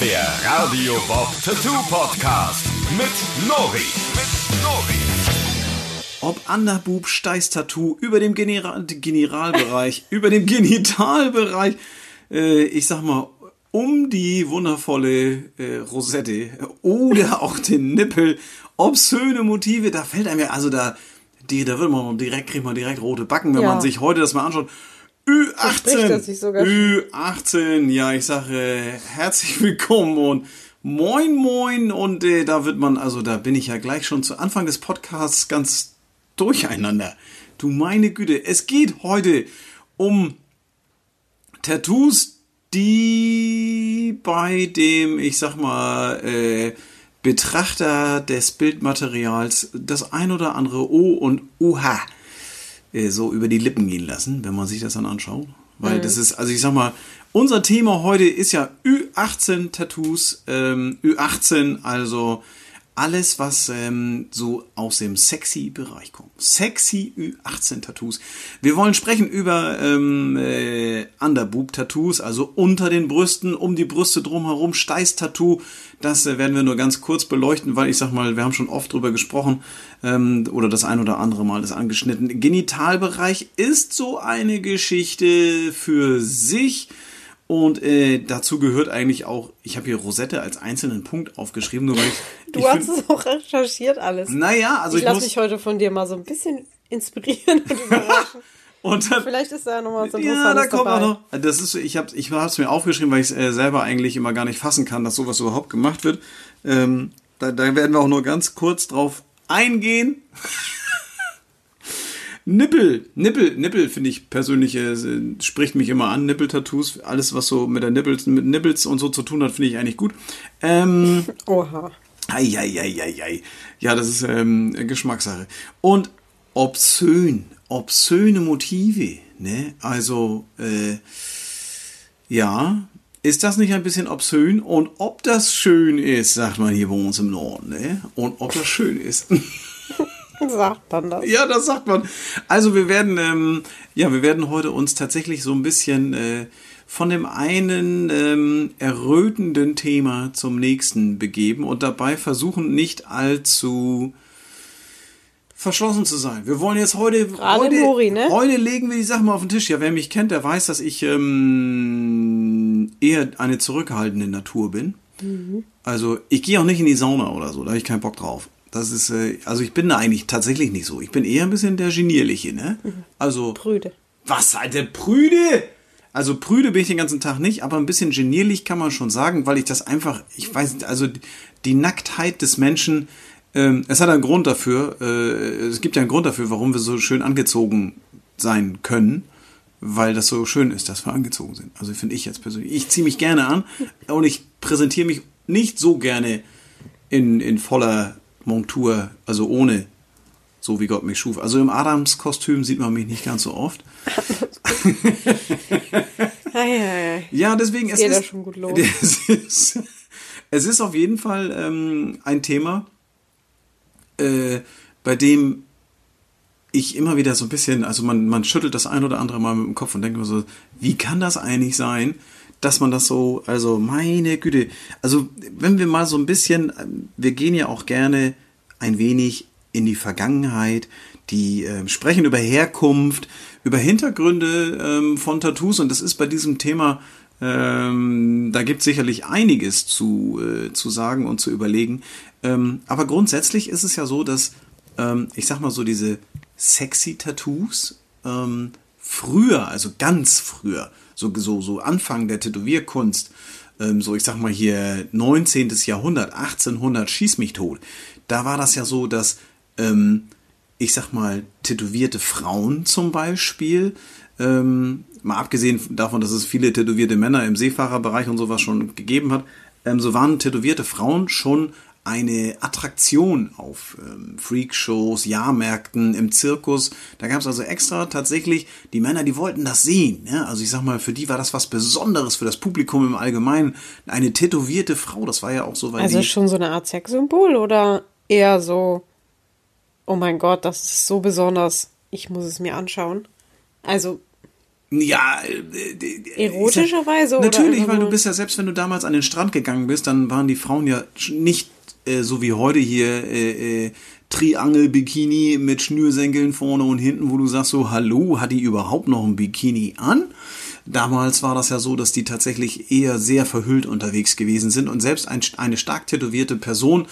Der Radio Bob Tattoo Podcast mit Nori. Mit Nori. Ob Underboob, Steiß-Tattoo, über dem General Generalbereich, über dem Genitalbereich, äh, ich sag mal, um die wundervolle äh, Rosette oder auch den Nippel, obszöne Motive, da fällt einem ja, also da, die, da wird man direkt, kriegt man direkt rote Backen, wenn Ja. man sich heute das mal anschaut. Verspricht er Ü18, sich sogar. Ü18, ja, ich sage herzlich willkommen und moin moin und äh, da wird man, also da bin ich ja gleich schon zu Anfang des Podcasts ganz durcheinander. Du meine Güte, es geht heute um Tattoos, die bei dem, ich sag mal, äh, Betrachter des Bildmaterials das ein oder andere O und Uha äh, so über die Lippen gehen lassen, wenn man sich das dann anschaut. Weil das ist, also ich sag mal, unser Thema heute ist ja Ü18 Tattoos, ähm, Ü18, also alles, was ähm, so aus dem sexy Bereich kommt. Sexy Ü18 Tattoos. Wir wollen sprechen über ähm, äh, Underboob Tattoos, also unter den Brüsten, um die Brüste drumherum, Steiß Tattoo. Das äh, werden wir nur ganz kurz beleuchten, weil ich sag mal, wir haben schon oft drüber gesprochen ähm, oder das ein oder andere Mal ist angeschnitten. Genitalbereich ist so eine Geschichte für sich. Und äh, dazu gehört eigentlich auch, ich habe hier Rosette als einzelnen Punkt aufgeschrieben, nur weil ich. Du ich hast es auch recherchiert alles. Naja, also ich ich, lasse mich heute von dir mal so ein bisschen inspirieren und überraschen. und dann, Vielleicht ist da ja noch was ja, Interessantes da kommt dabei. auch noch. Das ist, ich habe ich es mir aufgeschrieben, weil ich es äh, selber eigentlich immer gar nicht fassen kann, dass sowas überhaupt gemacht wird. Ähm, da, da werden wir auch nur ganz kurz drauf eingehen. Nippel, Nippel, Nippel finde ich persönlich, äh, spricht mich immer an. Nippel-Tattoos, alles was so mit der Nippels, mit Nippels und so zu tun hat, finde ich eigentlich gut. Ähm, Oha. Eieieiei. Ja, das ist ähm, Geschmackssache. Und obszön, obszöne Motive, ne? Also, äh, ja, ist das nicht ein bisschen obszön? Und ob das schön ist, sagt man hier bei uns im Norden, ne? Und ob das schön ist. Sagt man das? Ja, das sagt man. Also wir werden, ähm, ja, wir werden heute uns tatsächlich so ein bisschen äh, von dem einen ähm, errötenden Thema zum nächsten begeben und dabei versuchen nicht allzu verschlossen zu sein. Wir wollen jetzt heute, Gerade heute, Nori, ne? heute legen wir die Sachen mal auf den Tisch. Ja, wer mich kennt, der weiß, dass ich ähm, eher eine zurückhaltende Natur bin. Also ich gehe auch nicht in die Sauna oder so, da habe ich keinen Bock drauf. Das ist, äh, also ich bin da eigentlich tatsächlich nicht so. Ich bin eher ein bisschen der Genierliche, ne? Also. Prüde. Was, Alter, prüde? Also prüde bin ich den ganzen Tag nicht, aber ein bisschen genierlich kann man schon sagen, weil ich das einfach, ich weiß, nicht, also die Nacktheit des Menschen, ähm, es hat einen Grund dafür, äh, es gibt ja einen Grund dafür, warum wir so schön angezogen sein können, weil das so schön ist, dass wir angezogen sind. Also finde ich jetzt persönlich. Ich ziehe mich gerne an und ich präsentiere mich nicht so gerne in, in voller Montur, also ohne, so wie Gott mich schuf. Also im Adams-Kostüm sieht man mich nicht ganz so oft. Ja, deswegen es ist, schon gut los. Es ist, es ist auf jeden Fall ähm, ein Thema, äh, bei dem ich immer wieder so ein bisschen, also man, man schüttelt das ein oder andere Mal mit dem Kopf und denkt immer so, wie kann das eigentlich sein, dass man das so, also meine Güte, also wenn wir mal so ein bisschen, ähm, wir gehen ja auch gerne ein wenig in die Vergangenheit, die ähm, sprechen über Herkunft, über Hintergründe ähm, von Tattoos und das ist bei diesem Thema, ähm, da gibt es sicherlich einiges zu, äh, zu sagen und zu überlegen. Ähm, aber grundsätzlich ist es ja so, dass ähm, ich sag mal so diese sexy Tattoos ähm, früher, also ganz früher, so, so, so Anfang der Tätowierkunst, ähm, so ich sag mal hier 19. Jahrhundert, 1800, schieß mich tot, da war das ja so, dass ähm, ich sag mal, tätowierte Frauen zum Beispiel, ähm, mal abgesehen davon, dass es viele tätowierte Männer im Seefahrerbereich und sowas schon gegeben hat, ähm, so waren tätowierte Frauen schon eine Attraktion auf ähm, Freakshows, Jahrmärkten, im Zirkus. Da gab es also extra tatsächlich die Männer, die wollten das sehen. Ja? Also ich sag mal, für die war das was Besonderes, für das Publikum im Allgemeinen. Eine tätowierte Frau, das war ja auch so, weil Also schon so eine Art Sexsymbol oder eher so, oh mein Gott, das ist so besonders, ich muss es mir anschauen. Also, Ja, äh, Erotischerweise oder Natürlich, weil du bist ja, selbst wenn du damals an den Strand gegangen bist, dann waren die Frauen ja nicht äh, so wie heute hier äh, äh, Triangel-Bikini mit Schnürsenkeln vorne und hinten, wo du sagst so, hallo, hat die überhaupt noch ein Bikini an? Damals war das ja so, dass die tatsächlich eher sehr verhüllt unterwegs gewesen sind und selbst ein, eine stark tätowierte Person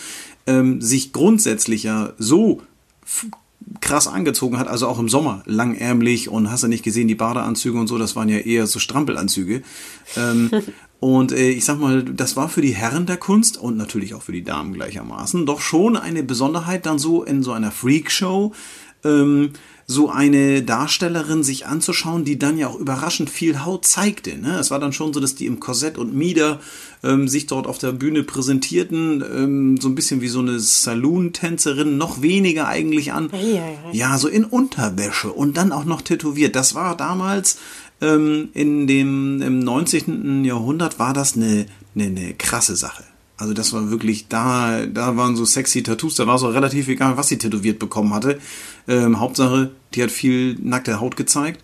ähm, sich grundsätzlich ja so krass angezogen hat, also auch im Sommer langärmlich und hast du nicht gesehen, die Badeanzüge und so, das waren ja eher so Strampelanzüge. Ähm, und äh, ich sag mal, das war für die Herren der Kunst und natürlich auch für die Damen gleichermaßen doch schon eine Besonderheit, dann so in so einer Freakshow ähm, so eine Darstellerin sich anzuschauen, die dann ja auch überraschend viel Haut zeigte. Ne? Es war dann schon so, dass die im Korsett und Mieder ähm, sich dort auf der Bühne präsentierten, ähm, so ein bisschen wie so eine Saloon-Tänzerin, noch weniger eigentlich an. Ei, ei, ei. Ja, so in Unterwäsche und dann auch noch tätowiert. Das war damals ähm, in dem im 19. Jahrhundert war das eine, eine, eine krasse Sache. Also das war wirklich, da, da waren so sexy Tattoos, da war es auch relativ egal, was sie tätowiert bekommen hatte. Ähm, Hauptsache, die hat viel nackte Haut gezeigt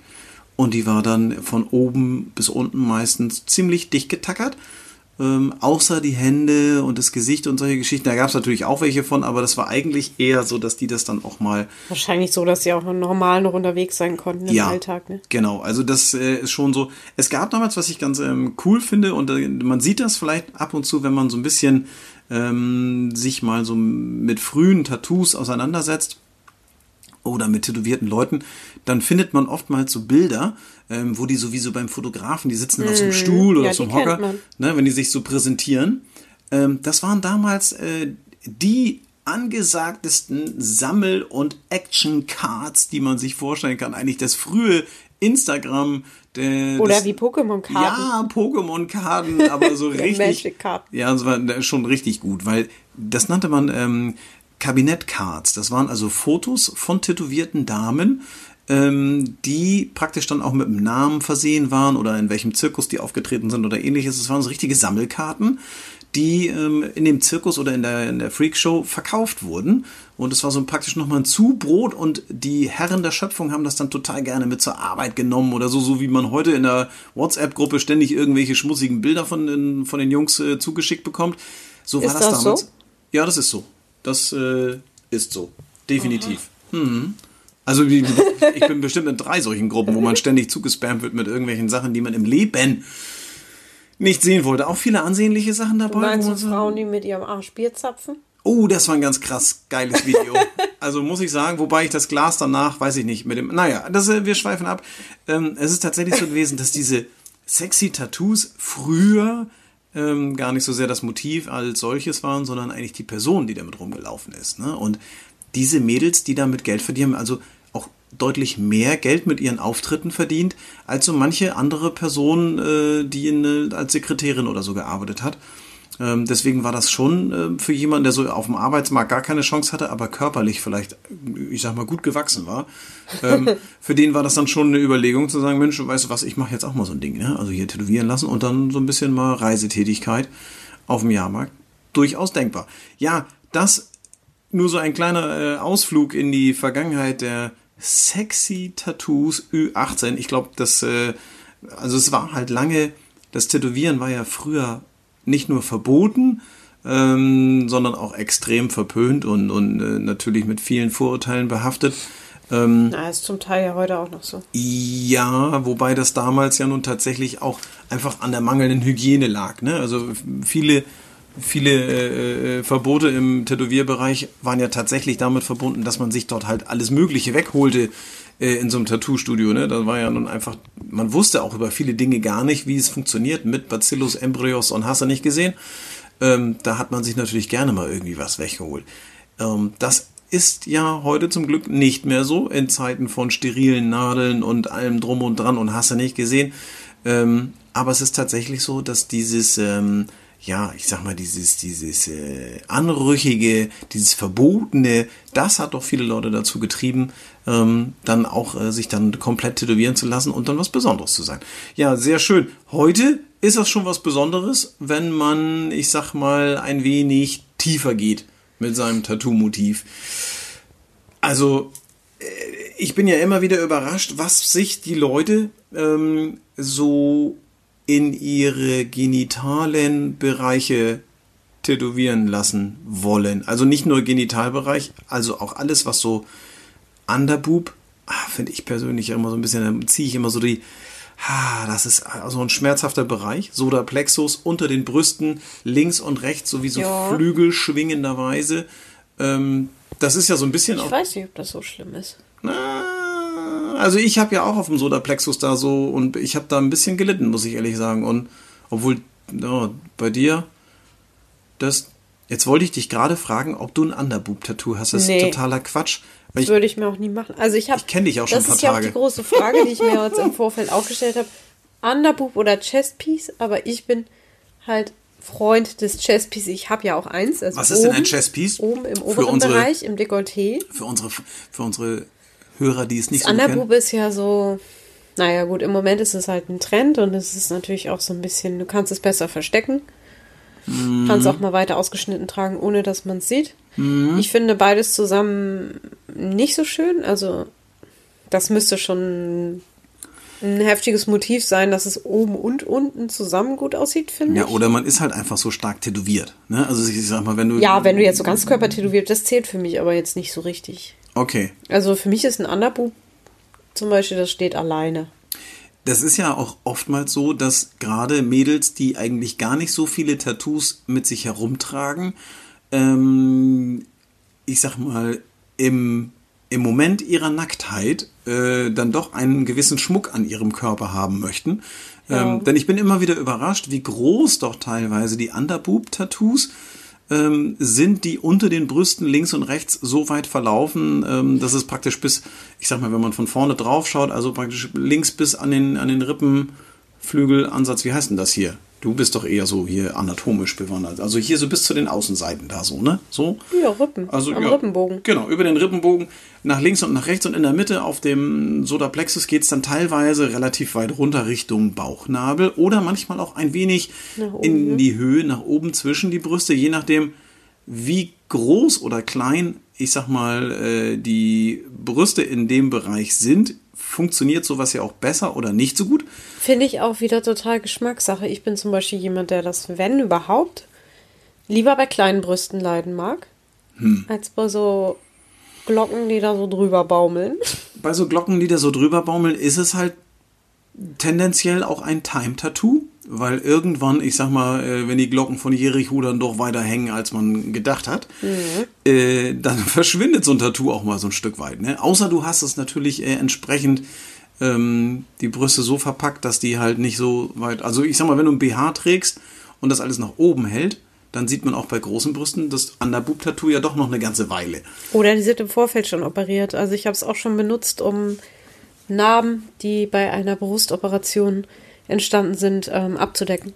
und die war dann von oben bis unten meistens ziemlich dicht getackert. Ähm, außer die Hände und das Gesicht und solche Geschichten. Da gab es natürlich auch welche von, aber das war eigentlich eher so, dass die das dann auch mal Wahrscheinlich so, dass sie auch normal noch unterwegs sein konnten im Alltag. Ne? Genau, also das äh, ist schon so. Es gab damals, was ich ganz ähm, cool finde, und äh, man sieht das vielleicht ab und zu, wenn man so ein bisschen ähm, sich mal so mit frühen Tattoos auseinandersetzt oder mit tätowierten Leuten, dann findet man oftmals so Bilder, ähm, wo die sowieso beim Fotografen, die sitzen auf so einem Stuhl oder ja, auf so einem Hocker, ne, wenn die sich so präsentieren. Ähm, das waren damals äh, die angesagtesten Sammel- und Action-Cards, die man sich vorstellen kann. Eigentlich das frühe Instagram. Der, Oder das, wie Pokémon-Karten. Ja, Pokémon-Karten, aber so richtig. Magic-Karten. Ja, das war schon richtig gut, weil das nannte man ähm, Kabinett-Cards. Das waren also Fotos von tätowierten Damen, ähm, die praktisch dann auch mit einem Namen versehen waren oder in welchem Zirkus die aufgetreten sind oder ähnliches. Es waren so richtige Sammelkarten, die ähm, in dem Zirkus oder in der, in der Freakshow verkauft wurden. Und es war so praktisch nochmal ein Zubrot und die Herren der Schöpfung haben das dann total gerne mit zur Arbeit genommen oder so, so wie man heute in der WhatsApp-Gruppe ständig irgendwelche schmutzigen Bilder von den, von den Jungs äh, zugeschickt bekommt. So war Ist das, das damals. so? Ja, das ist so. Das äh, ist so. Definitiv. Mhm. Also ich bin bestimmt in drei solchen Gruppen, wo man ständig zugespammt wird mit irgendwelchen Sachen, die man im Leben nicht sehen wollte. Auch viele ansehnliche Sachen dabei. Du meinst so- Frauen, die mit ihrem Arsch Bier zapfen? Oh, das war ein ganz krass geiles Video. also muss ich sagen, wobei ich das Glas danach, weiß ich nicht, mit dem. Naja, das, äh, wir schweifen ab. Ähm, es ist tatsächlich so gewesen, dass diese sexy Tattoos früher ähm, gar nicht so sehr das Motiv als solches waren, sondern eigentlich die Person, die damit rumgelaufen ist. Ne? Und diese Mädels, die damit Geld verdienen, also auch deutlich mehr Geld mit ihren Auftritten verdient, als so manche andere Person, äh, die in, äh, als Sekretärin oder so gearbeitet hat. Ähm, deswegen war das schon ähm, für jemanden, der so auf dem Arbeitsmarkt gar keine Chance hatte, aber körperlich vielleicht, ich sag mal, gut gewachsen war. Ähm, für den war das dann schon eine Überlegung zu sagen, Mensch, weißt du was, ich mache jetzt auch mal so ein Ding, ne? Also hier tätowieren lassen und dann so ein bisschen mal Reisetätigkeit auf dem Jahrmarkt. Durchaus denkbar. Ja, das nur so ein kleiner äh, Ausflug in die Vergangenheit der sexy Tattoos Ü18. Ich glaube, das, äh, also es war halt lange, das Tätowieren war ja früher nicht nur verboten, ähm, sondern auch extrem verpönt und, und äh, natürlich mit vielen Vorurteilen behaftet. Ähm, Na, ist zum Teil ja heute auch noch so. ja, wobei das damals ja nun tatsächlich auch einfach an der mangelnden Hygiene lag. Ne? Also viele, viele äh, äh, Verbote im Tätowierbereich waren ja tatsächlich damit verbunden, dass man sich dort halt alles Mögliche wegholte äh, in so einem Tattoo-Studio. Ne? Da war ja nun einfach, man wusste auch über viele Dinge gar nicht, wie es funktioniert mit Bacillus, Embryos und hast du nicht gesehen. Ähm, da hat man sich natürlich gerne mal irgendwie was weggeholt. Ähm, das ist ja heute zum Glück nicht mehr so in Zeiten von sterilen Nadeln und allem drum und dran und hast du nicht gesehen. Ähm, aber es ist tatsächlich so, dass dieses, ähm, ja, ich sag mal, dieses, dieses äh, anrüchige, dieses verbotene, das hat doch viele Leute dazu getrieben, ähm, dann auch äh, sich dann komplett tätowieren zu lassen und dann was Besonderes zu sein. Ja, sehr schön. Heute ist das schon was Besonderes, wenn man, ich sag mal, ein wenig tiefer geht mit seinem Tattoo-Motiv. Also, äh, ich bin ja immer wieder überrascht, was sich die Leute ähm, so in ihre genitalen Bereiche tätowieren lassen wollen. Also nicht nur Genitalbereich, also auch alles, was so Underboob, ah, finde ich persönlich immer so ein bisschen, dann ziehe ich immer so die, ah, das ist so ein schmerzhafter Bereich. Sodaplexus unter den Brüsten, links und rechts, so wie so Ja. Flügel schwingenderweise. Ähm, das ist ja so ein bisschen Ich auch weiß nicht, ob das so schlimm ist. na, also ich habe ja auch auf dem Sodaplexus da so und ich habe da ein bisschen gelitten, muss ich ehrlich sagen. Und obwohl ja, bei dir, das, jetzt wollte ich dich gerade fragen, ob du ein Underboob-Tattoo hast. Das Nee. ist totaler Quatsch. Das ich, würde ich mir auch nie machen. Also ich habe. Ich kenn dich auch schon Das ein paar ist ja auch Tage. die große Frage, die ich mir jetzt im Vorfeld auch gestellt habe. Underboob oder Chestpiece, aber ich bin halt Freund des Chestpiece. Ich habe ja auch eins. Also was ist denn ein oben- Chestpiece? Oben im oberen unsere- Bereich, im Dekolleté. für unsere, für unsere Hörer, die es nicht Das so kennen. Underboob ist ja so, naja gut, im Moment ist es halt ein Trend und es ist natürlich auch so ein bisschen, du kannst es besser verstecken. Mhm. Kannst auch mal weiter ausgeschnitten tragen, ohne dass man es sieht. Mhm. Ich finde beides zusammen nicht so schön. Also das müsste schon ein heftiges Motiv sein, dass es oben und unten zusammen gut aussieht, finde Ja, ich. oder man ist halt einfach so stark tätowiert. Ne? Also ich sag mal, wenn du. Ja, wenn du jetzt so ganz Körper tätowiert, das zählt für mich aber jetzt nicht so richtig. Okay. Also für mich ist ein Underboob zum Beispiel, das steht alleine. Das ist ja auch oftmals so, dass gerade Mädels, die eigentlich gar nicht so viele Tattoos mit sich herumtragen, ähm, ich sag mal, im, im Moment ihrer Nacktheit äh, dann doch einen gewissen Schmuck an ihrem Körper haben möchten. Ähm, denn ich bin immer wieder überrascht, wie groß doch teilweise die Underboob-Tattoos ähm, sind, die unter den Brüsten links und rechts so weit verlaufen, ähm, dass es praktisch bis, ich sag mal, wenn man von vorne drauf schaut, also praktisch links bis an den, an den Rippenflügelansatz, wie heißt denn das hier? Du bist doch eher so hier anatomisch bewandert. Also hier so bis zu den Außenseiten da so, ne? So? Ja, Rippen. Also, am ja, Rippenbogen. Genau, über den Rippenbogen nach links und nach rechts und in der Mitte auf dem Sodaplexus geht es dann teilweise relativ weit runter Richtung Bauchnabel oder manchmal auch ein wenig oben, in ne? die Höhe, nach oben zwischen die Brüste, je nachdem, wie groß oder klein, ich sag mal, äh, die Brüste in dem Bereich sind, funktioniert sowas ja auch besser oder nicht so gut. Finde ich auch wieder total Geschmackssache. Ich bin zum Beispiel jemand, der das, wenn überhaupt, lieber bei kleinen Brüsten leiden mag, Hm. als bei so Glocken, die da so drüber baumeln. bei so Glocken, die da so drüber baumeln, ist es halt tendenziell auch ein Time-Tattoo, weil irgendwann, ich sag mal, äh, wenn die Glocken von Jericho dann doch weiter hängen, als man gedacht hat, äh, dann verschwindet so ein Tattoo auch mal so ein Stück weit. Ne? Außer du hast es natürlich äh, entsprechend ähm, die Brüste so verpackt, dass die halt nicht so weit. Also ich sag mal, wenn du ein BH trägst und das alles nach oben hält, dann sieht man auch bei großen Brüsten das Underboob-Tattoo ja doch noch eine ganze Weile. Oder die sind im Vorfeld schon operiert. Also ich habe es auch schon benutzt, um Narben, die bei einer Brustoperation entstanden sind, ähm, abzudecken.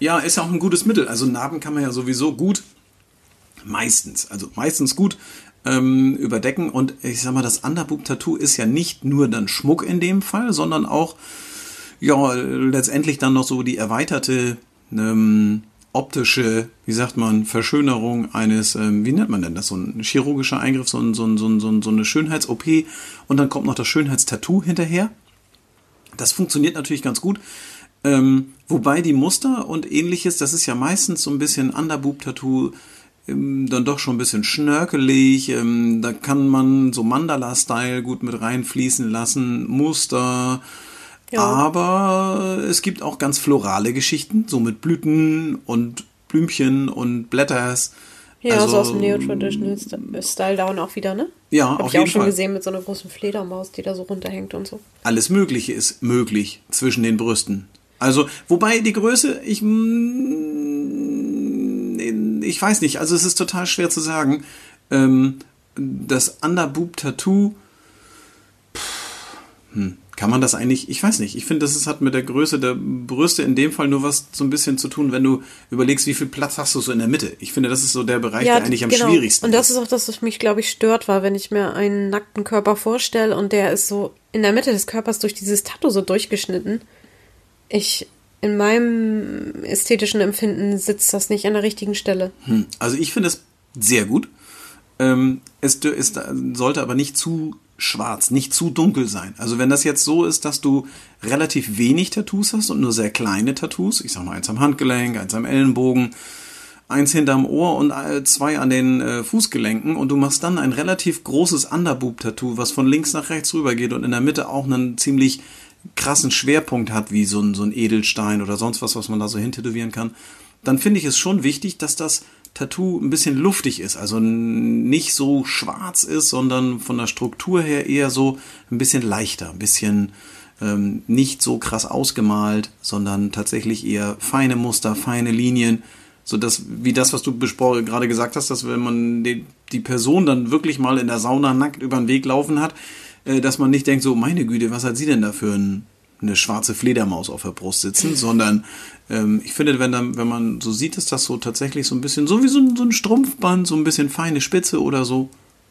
Ja, ist ja auch ein gutes Mittel. Also Narben kann man ja sowieso gut, meistens, also meistens gut ähm, überdecken. Und ich sag mal, das Underboob-Tattoo ist ja nicht nur dann Schmuck in dem Fall, sondern auch, ja, letztendlich dann noch so die erweiterte ähm, optische, wie sagt man, Verschönerung eines, ähm, wie nennt man denn das, so ein chirurgischer Eingriff, so, ein, so, ein, so, ein, so, ein, so eine Schönheits-OP und dann kommt noch das Schönheitstattoo hinterher. Das funktioniert natürlich ganz gut. Ähm, wobei die Muster und ähnliches, das ist ja meistens so ein bisschen Underboob-Tattoo, ähm, dann doch schon ein bisschen schnörkelig. Ähm, da kann man so Mandala-Style gut mit reinfließen lassen, Muster. Ja. Aber es gibt auch ganz florale Geschichten, so mit Blüten und Blümchen und Blätters. Ja, Also, so aus dem Neo-Traditional-Style Down auch wieder, ne? Ja, Hab auf ich jeden auch schon Fall. gesehen mit so einer großen Fledermaus, die da so runterhängt und so. alles Mögliche ist möglich zwischen den Brüsten. Also, wobei die Größe, ich, ich weiß nicht, also es ist total schwer zu sagen. Ähm, das Underboob-Tattoo, hm, kann man das eigentlich, ich weiß nicht, ich finde, das ist, hat mit der Größe der Brüste in dem Fall nur was so ein bisschen zu tun, wenn du überlegst, wie viel Platz hast du so in der Mitte. Ich finde, das ist so der Bereich, der eigentlich am schwierigsten Und das ist. ist auch das, was mich, glaube ich, stört, war, wenn ich mir einen nackten Körper vorstelle und der ist so in der Mitte des Körpers durch dieses Tattoo so durchgeschnitten. Ich, in meinem ästhetischen Empfinden sitzt das nicht an der richtigen Stelle. Hm, Also ich finde es sehr gut. Ähm, es, es sollte aber nicht zu schwarz, nicht zu dunkel sein. Also wenn das jetzt so ist, dass du relativ wenig Tattoos hast und nur sehr kleine Tattoos, ich sag mal eins am Handgelenk, eins am Ellenbogen, eins hinterm Ohr und zwei an den äh, Fußgelenken und du machst dann ein relativ großes Underboob-Tattoo, was von links nach rechts rüber geht und in der Mitte auch einen ziemlich krassen Schwerpunkt hat, wie so ein, so ein Edelstein oder sonst was, was man da so hintätowieren kann, dann finde ich es schon wichtig, dass das Tattoo ein bisschen luftig ist, also nicht so schwarz ist, sondern von der Struktur her eher so ein bisschen leichter, ein bisschen ähm, nicht so krass ausgemalt, sondern tatsächlich eher feine Muster, feine Linien, so dass wie das, was du gerade gesagt hast, dass wenn man die, die Person dann wirklich mal in der Sauna nackt über den Weg laufen hat, äh, dass man nicht denkt, so meine Güte, was hat sie denn da für ein, eine schwarze Fledermaus auf der Brust sitzen, sondern ähm, ich finde, wenn, dann, wenn man so sieht, ist das so tatsächlich so ein bisschen, so wie so ein, so ein Strumpfband, so ein bisschen feine Spitze oder so,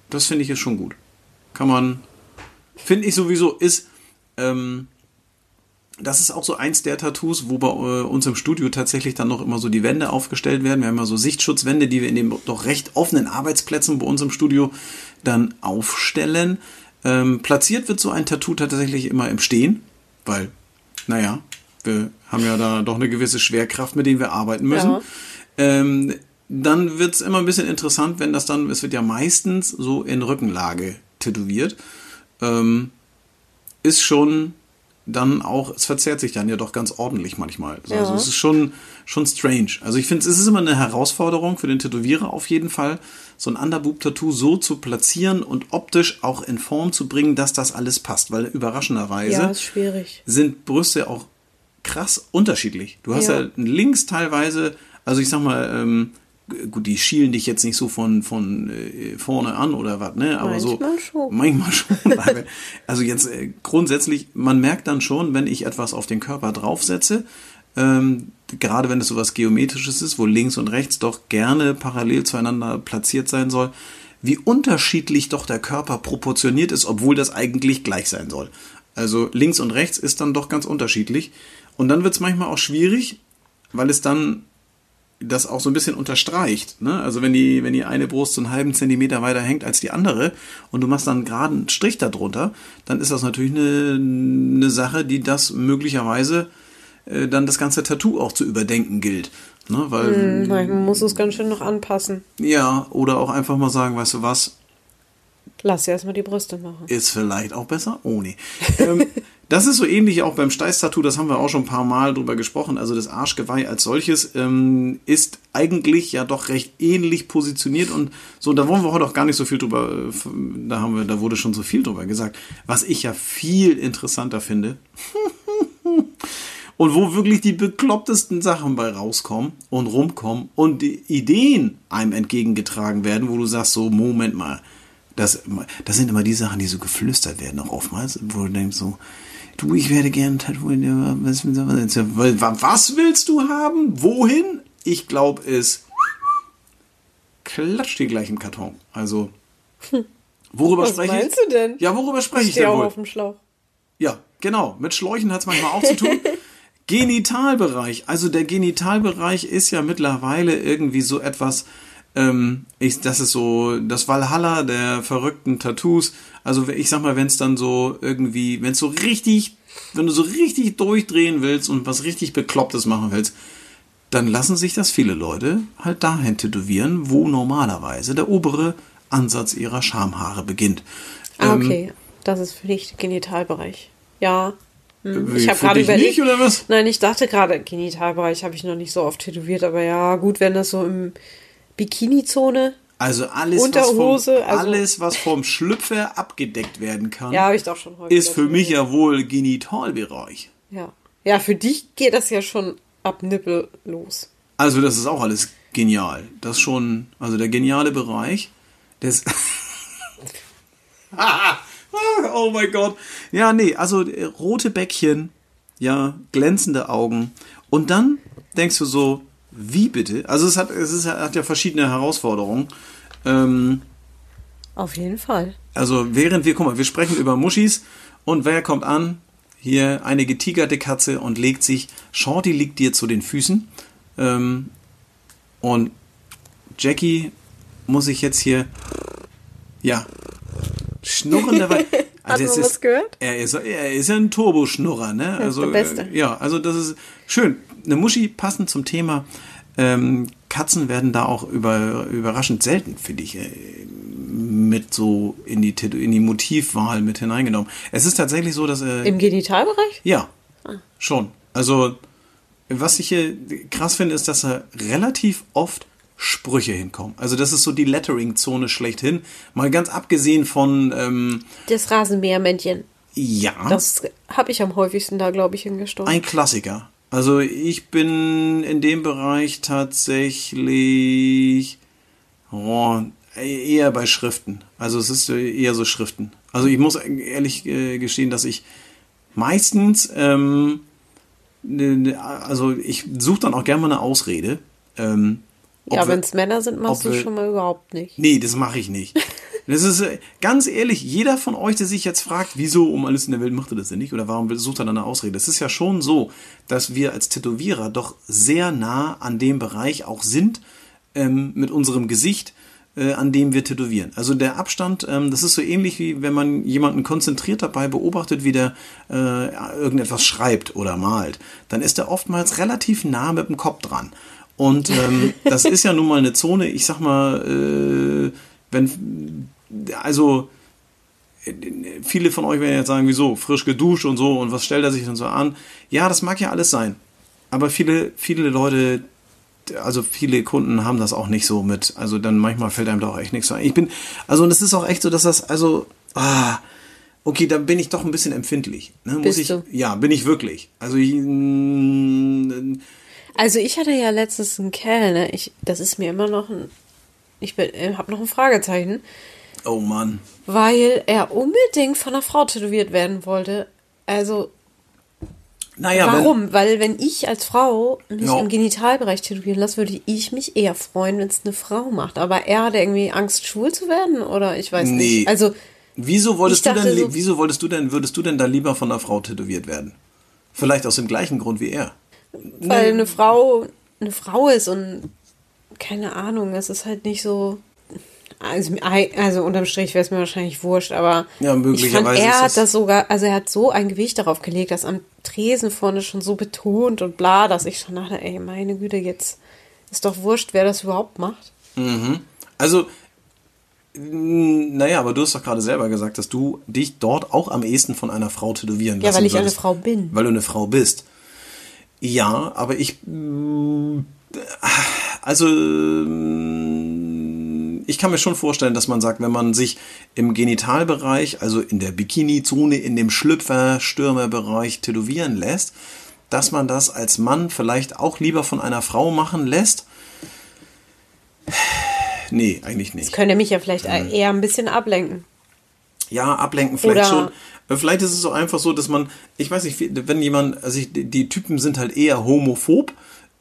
das finde ich ist schon gut. Kann man, finde ich sowieso, ist, ähm, das ist auch so eins der Tattoos, wo bei äh, uns im Studio tatsächlich dann noch immer so die Wände aufgestellt werden. Wir haben ja so Sichtschutzwände, die wir in den doch recht offenen Arbeitsplätzen bei uns im Studio dann aufstellen. Ähm, platziert wird so ein Tattoo tatsächlich immer im Stehen, weil, naja, wir haben ja da doch eine gewisse Schwerkraft, mit der wir arbeiten müssen. Ja. Ähm, dann wird es immer ein bisschen interessant, wenn das dann, es wird ja meistens so in Rückenlage tätowiert. Ähm, ist schon dann auch, es verzerrt sich dann ja doch ganz ordentlich manchmal. Also Ja. es ist schon, schon strange. Also ich finde, es ist immer eine Herausforderung für den Tätowierer auf jeden Fall, so ein Underboob-Tattoo so zu platzieren und optisch auch in Form zu bringen, dass das alles passt. Weil überraschenderweise Ja, sind Brüste auch krass unterschiedlich. Du hast ja, Ja. links teilweise, also ich sag mal, ähm, gut, die schielen dich jetzt nicht so von, von äh, vorne an oder was, ne? Aber so. Manchmal schon. Manchmal schon. Also jetzt äh, grundsätzlich, man merkt dann schon, wenn ich etwas auf den Körper draufsetze, ähm, gerade wenn es sowas Geometrisches ist, wo links und rechts doch gerne parallel zueinander platziert sein soll, wie unterschiedlich doch der Körper proportioniert ist, obwohl das eigentlich gleich sein soll. Also links und rechts ist dann doch ganz unterschiedlich. Und dann wird es manchmal auch schwierig, weil es dann das auch so ein bisschen unterstreicht. Ne? Also wenn die, wenn die eine Brust so einen halben Zentimeter weiter hängt als die andere und du machst dann gerade einen Strich darunter, dann ist das natürlich eine, eine Sache, die das möglicherweise äh, dann das ganze Tattoo auch zu überdenken gilt. Ne? Weil, Man muss es ganz schön noch anpassen. ja, oder auch einfach mal sagen, weißt du was, Lass erstmal die Brüste machen. ist vielleicht auch besser ohne. ähm, das ist so ähnlich auch beim Steiß-Tattoo, das haben wir auch schon ein paar Mal drüber gesprochen. Also das Arschgeweih als solches ähm, ist eigentlich ja doch recht ähnlich positioniert und so, da wollen wir heute auch gar nicht so viel drüber, äh, da haben wir, da wurde schon so viel drüber gesagt. Was ich ja viel interessanter finde, und wo wirklich die beklopptesten Sachen bei rauskommen und rumkommen und die Ideen einem entgegengetragen werden, wo du sagst, so, Moment mal, das, das sind immer die Sachen, die so geflüstert werden, auch oftmals, wo du denkst so, du, ich werde gerne tätowieren, ja, was, was, was willst du haben? Wohin? Ich glaube, es klatscht dir gleich im Karton. Also, worüber Was spreche ich? meinst du denn? Ja, worüber spreche ich Steh denn auch wohl? auf dem Schlauch. Ja, genau. Mit Schläuchen hat es manchmal auch zu tun. Genitalbereich. Also der Genitalbereich ist ja mittlerweile irgendwie so etwas, ähm, ich, das ist so das Valhalla der verrückten Tattoos. Also ich sag mal, wenn es dann so irgendwie, wenn es so richtig, wenn du so richtig durchdrehen willst und was richtig Beklopptes machen willst, dann lassen sich das viele Leute halt dahin tätowieren, wo normalerweise der obere Ansatz ihrer Schamhaare beginnt. Ah, Ähm, okay. Das ist für dich Genitalbereich. Ja. Hm. Wie, Ich habe gerade überlegt. nicht, oder was? Nein, ich dachte gerade, Genitalbereich habe ich noch nicht so oft tätowiert, aber ja, gut, wenn das so im Bikini-Zone. Also alles, Unterhose, was vom, also- alles, was vom Schlüpfer abgedeckt werden kann, Ja, ich doch schon ist für mich ja wohl Genitalbereich. Ja. Ja, für dich geht das ja schon ab Nippel los. Also das ist auch alles genial. Das ist schon, also der geniale Bereich, des Oh mein Gott. Ja, nee, also äh, rote Bäckchen, ja, glänzende Augen. Und dann denkst du so, wie bitte? Also es hat, es ist, hat ja verschiedene Herausforderungen. Ähm, Auf jeden Fall. Also während wir, guck mal, wir sprechen über Muschis und wer kommt an? Hier eine getigerte Katze und legt sich, Shorty liegt dir zu den Füßen ähm, und Jackie muss ich jetzt hier Ja. Schnurren dabei. Hat man es was gehört? Er ist, er ist ja ein Turboschnurrer, ne? also, der Beste. Äh, ja, also das ist schön. Eine Muschi passend zum Thema. Ähm, Katzen werden da auch über, überraschend selten, finde ich, äh, mit so in die, in die Motivwahl mit hineingenommen. Es ist tatsächlich so, dass äh, Im Genitalbereich? ja, schon. Also, was ich hier krass finde, ist, dass da relativ oft Sprüche hinkommen. Also, das ist so die Lettering-Zone schlechthin. Mal ganz abgesehen von, ähm, Das Rasenmähermännchen. ja, Das habe ich am häufigsten da, glaube ich, hingestochen. ein Klassiker. Also, ich bin in dem Bereich tatsächlich oh, eher bei Schriften. Also, es ist eher so Schriften. Also, ich muss ehrlich äh, gestehen, dass ich meistens, ähm, ne- ne- also ich suche dann auch gerne mal eine Ausrede. Ähm, ja, wenn es Männer sind, machst du schon mal überhaupt nicht. Nee, das mache ich nicht. Das ist äh, ganz ehrlich, jeder von euch, der sich jetzt fragt, wieso um alles in der Welt macht er das denn nicht oder warum sucht er dann eine Ausrede? Es ist ja schon so, dass wir als Tätowierer doch sehr nah an dem Bereich auch sind ähm, mit unserem Gesicht, äh, an dem wir tätowieren. Also der Abstand, ähm, das ist so ähnlich wie wenn man jemanden konzentriert dabei beobachtet, wie der äh, irgendetwas schreibt oder malt. Dann ist er oftmals relativ nah mit dem Kopf dran. Und ähm, das ist ja nun mal eine Zone, ich sag mal, äh, wenn, also viele von euch werden jetzt sagen, wieso, frisch geduscht und so und was stellt er sich denn so an? Ja, das mag ja alles sein. Aber viele, viele Leute, also viele Kunden haben das auch nicht so mit. Also dann manchmal fällt einem da auch echt nichts ein. Ich bin, also und es ist auch echt so, dass das, also, ah, okay, da bin ich doch ein bisschen empfindlich. Ne? Muss Bist ich, du? Ja, bin ich wirklich. Also ich, mm, Also ich hatte ja letztens einen Kerl, ne? Ich, das ist mir immer noch ein. Ich habe noch ein Fragezeichen, oh Mann. weil er unbedingt von einer Frau tätowiert werden wollte. Also Naja, warum? weil wenn ich als Frau mich Ja. im Genitalbereich tätowieren lasse, würde ich mich eher freuen, wenn es eine Frau macht. Aber er hatte irgendwie Angst, schwul zu werden oder ich weiß Nee. nicht. Also Wieso wolltest du denn, so- wieso wolltest du denn, würdest du denn da lieber von einer Frau tätowiert werden? Vielleicht aus dem gleichen Grund wie er. weil eine Frau eine Frau ist und keine Ahnung, es ist halt nicht so. Also, also unterm Strich wäre es mir wahrscheinlich wurscht, aber Ja, ich fand, er hat das- sogar, also er hat so ein Gewicht darauf gelegt, das am Tresen vorne schon so betont und bla, dass ich schon dachte, ey, meine Güte, jetzt ist doch wurscht, wer das überhaupt macht. Also, mh, naja, aber du hast doch gerade selber gesagt, dass du dich dort auch am ehesten von einer Frau tätowieren Ja, lassen weil ich eine würdest. Frau bin. Weil du eine Frau bist. Ja, aber ich. mh, Also. mh, Ich kann mir schon vorstellen, dass man sagt, wenn man sich im Genitalbereich, also in der Bikini-Zone, in dem Schlüpfer-Stürmerbereich tätowieren lässt, dass man das als Mann vielleicht auch lieber von einer Frau machen lässt. Nee, eigentlich nicht. Könnte mich ja vielleicht eher ein bisschen ablenken. Ja, ablenken vielleicht Oder- schon. Äh, Vielleicht ist es so einfach so, dass man, ich weiß nicht, wenn jemand, also ich, die Typen sind halt eher homophob,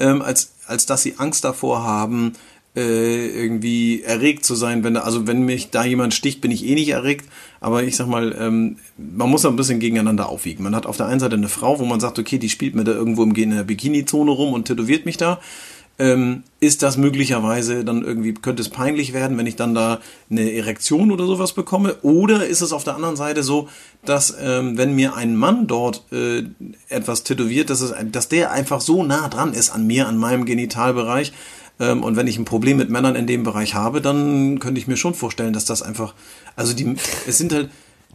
ähm, als, als dass sie Angst davor haben, äh, irgendwie erregt zu sein. Wenn da, also wenn mich da jemand sticht, bin ich eh nicht erregt. Aber ich sag mal, ähm, man muss da ein bisschen gegeneinander aufwiegen. Man hat auf der einen Seite eine Frau, wo man sagt, okay, die spielt mir da irgendwo im, in der Bikini-Zone rum und tätowiert mich da. Ähm, ist das möglicherweise dann irgendwie, könnte es peinlich werden, wenn ich dann da eine Erektion oder sowas bekomme? Oder ist es auf der anderen Seite so, dass ähm, wenn mir ein Mann dort äh, etwas tätowiert, dass, es, dass der einfach so nah dran ist an mir, an meinem Genitalbereich, ähm, und wenn ich ein Problem mit Männern in dem Bereich habe, dann könnte ich mir schon vorstellen, dass das einfach, also die, es sind halt,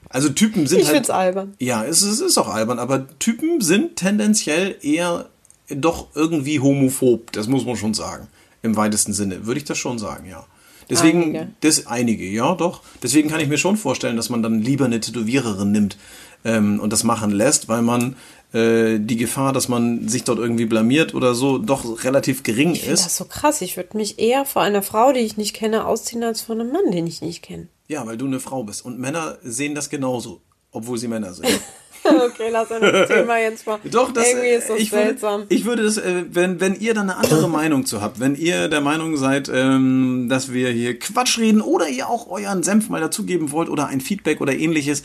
also Typen sind Ich halt. find's albern. Ja, es ist auch albern, aber Typen sind tendenziell eher doch irgendwie homophob, das muss man schon sagen. Im weitesten Sinne, würde ich das schon sagen, ja. Deswegen, Einige. das einige, ja, doch. Deswegen kann ich mir schon vorstellen, dass man dann lieber eine Tätowiererin nimmt ähm, und das machen lässt, weil man äh, die Gefahr, dass man sich dort irgendwie blamiert oder so, doch relativ gering Ich ist. das so krass. Ich würde mich eher vor einer Frau, die ich nicht kenne, ausziehen, als vor einem Mann, den ich nicht kenne. Ja, weil du eine Frau bist. Und Männer sehen das genauso, obwohl sie Männer sind. okay, lass uns das Thema jetzt mal. Doch, das, Irgendwie ist das ich seltsam. Würde, ich würde das, äh, wenn, wenn ihr dann eine andere Meinung zu habt, wenn ihr der Meinung seid, ähm, dass wir hier Quatsch reden oder ihr auch euren Senf mal dazugeben wollt oder ein Feedback oder ähnliches,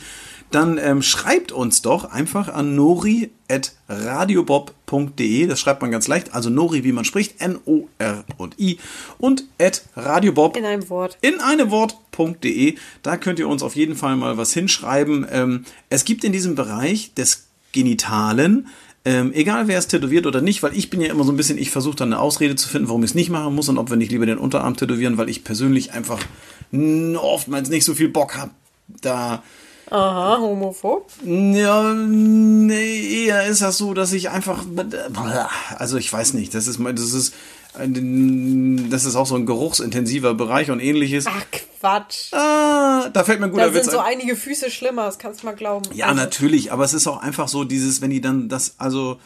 dann ähm, schreibt uns doch einfach an nori.radiobob.de. Das schreibt man ganz leicht. Also Nori, wie man spricht, N-O-R und I. Und at radiobob In einem Wort. in einem Wort.de. Da könnt ihr uns auf jeden Fall mal was hinschreiben. Ähm, es gibt in diesem Bereich des Genitalen, ähm, egal wer es tätowiert oder nicht, weil ich bin ja immer so ein bisschen, ich versuche dann eine Ausrede zu finden, warum ich es nicht machen muss und ob wir nicht lieber den Unterarm tätowieren, weil ich persönlich einfach oftmals nicht so viel Bock habe, da Aha, homophob. ja, nee, eher ist das so, dass ich einfach, also ich weiß nicht, das ist, mein- das ist, das ist auch so ein geruchsintensiver Bereich und ähnliches. Ach, Quatsch. Ah, da fällt mir ein guter Da Witz sind so ein. einige Füße schlimmer, das kannst du mal glauben. Ja, Also, natürlich, aber es ist auch einfach so dieses, wenn die dann das, also,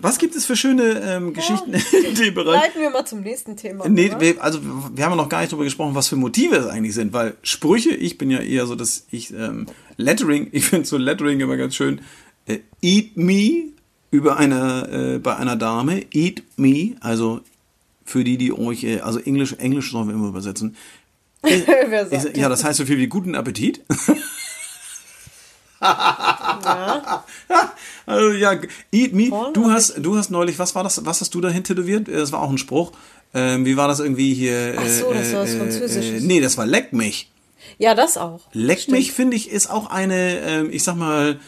was gibt es für schöne ähm, Geschichten in dem Bereich? Leiten wir mal zum nächsten Thema. Nee, wir, also wir haben ja noch gar nicht darüber gesprochen, was für Motive es eigentlich sind, weil Sprüche, ich bin ja eher so, dass ich ähm, Lettering, ich finde so Lettering immer ganz schön. Äh, eat me über einer äh, bei einer Dame, eat me, also für die, die euch, äh, also Englisch, Englisch sollen wir immer übersetzen. Ist, ja, das heißt so viel wie guten Appetit. Also ja, eat me. Du hast, du hast neulich, was war das? Was hast du dahin tätowiert? Äh, Das war auch ein Spruch. Ähm, wie war das irgendwie hier? Ach so, das war was äh, Französisches. Äh, nee, das war leck mich. Ja, das auch. Leck Stimmt. mich finde ich ist auch eine, ähm, ich sag mal,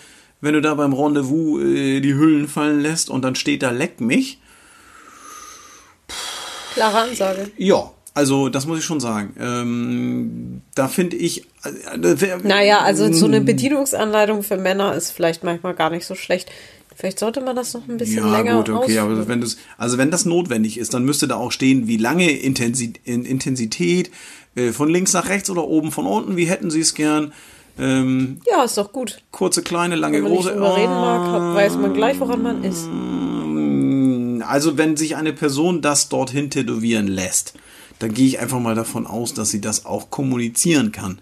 wenn du da beim Rendezvous äh, die Hüllen fallen lässt und dann steht da leck mich. Klare Ansage. Ja, also das muss ich schon sagen. Ähm, da finde ich. Äh, wer- Naja, also so eine Bedienungsanleitung für Männer ist vielleicht manchmal gar nicht so schlecht. Vielleicht sollte man das noch ein bisschen Ja, länger gut, okay, aber wenn das, also wenn das notwendig ist, dann müsste da auch stehen, wie lange Intensi in Intensität, äh, von links nach rechts oder oben von unten, wie hätten Sie es gern? Ähm, Ja, ist doch gut. kurze, kleine, lange, Wenn man große. drüber reden mag, hat, weiß man gleich, woran man ist. Also wenn sich eine Person das dorthin tätowieren lässt, dann gehe ich einfach mal davon aus, dass sie das auch kommunizieren kann.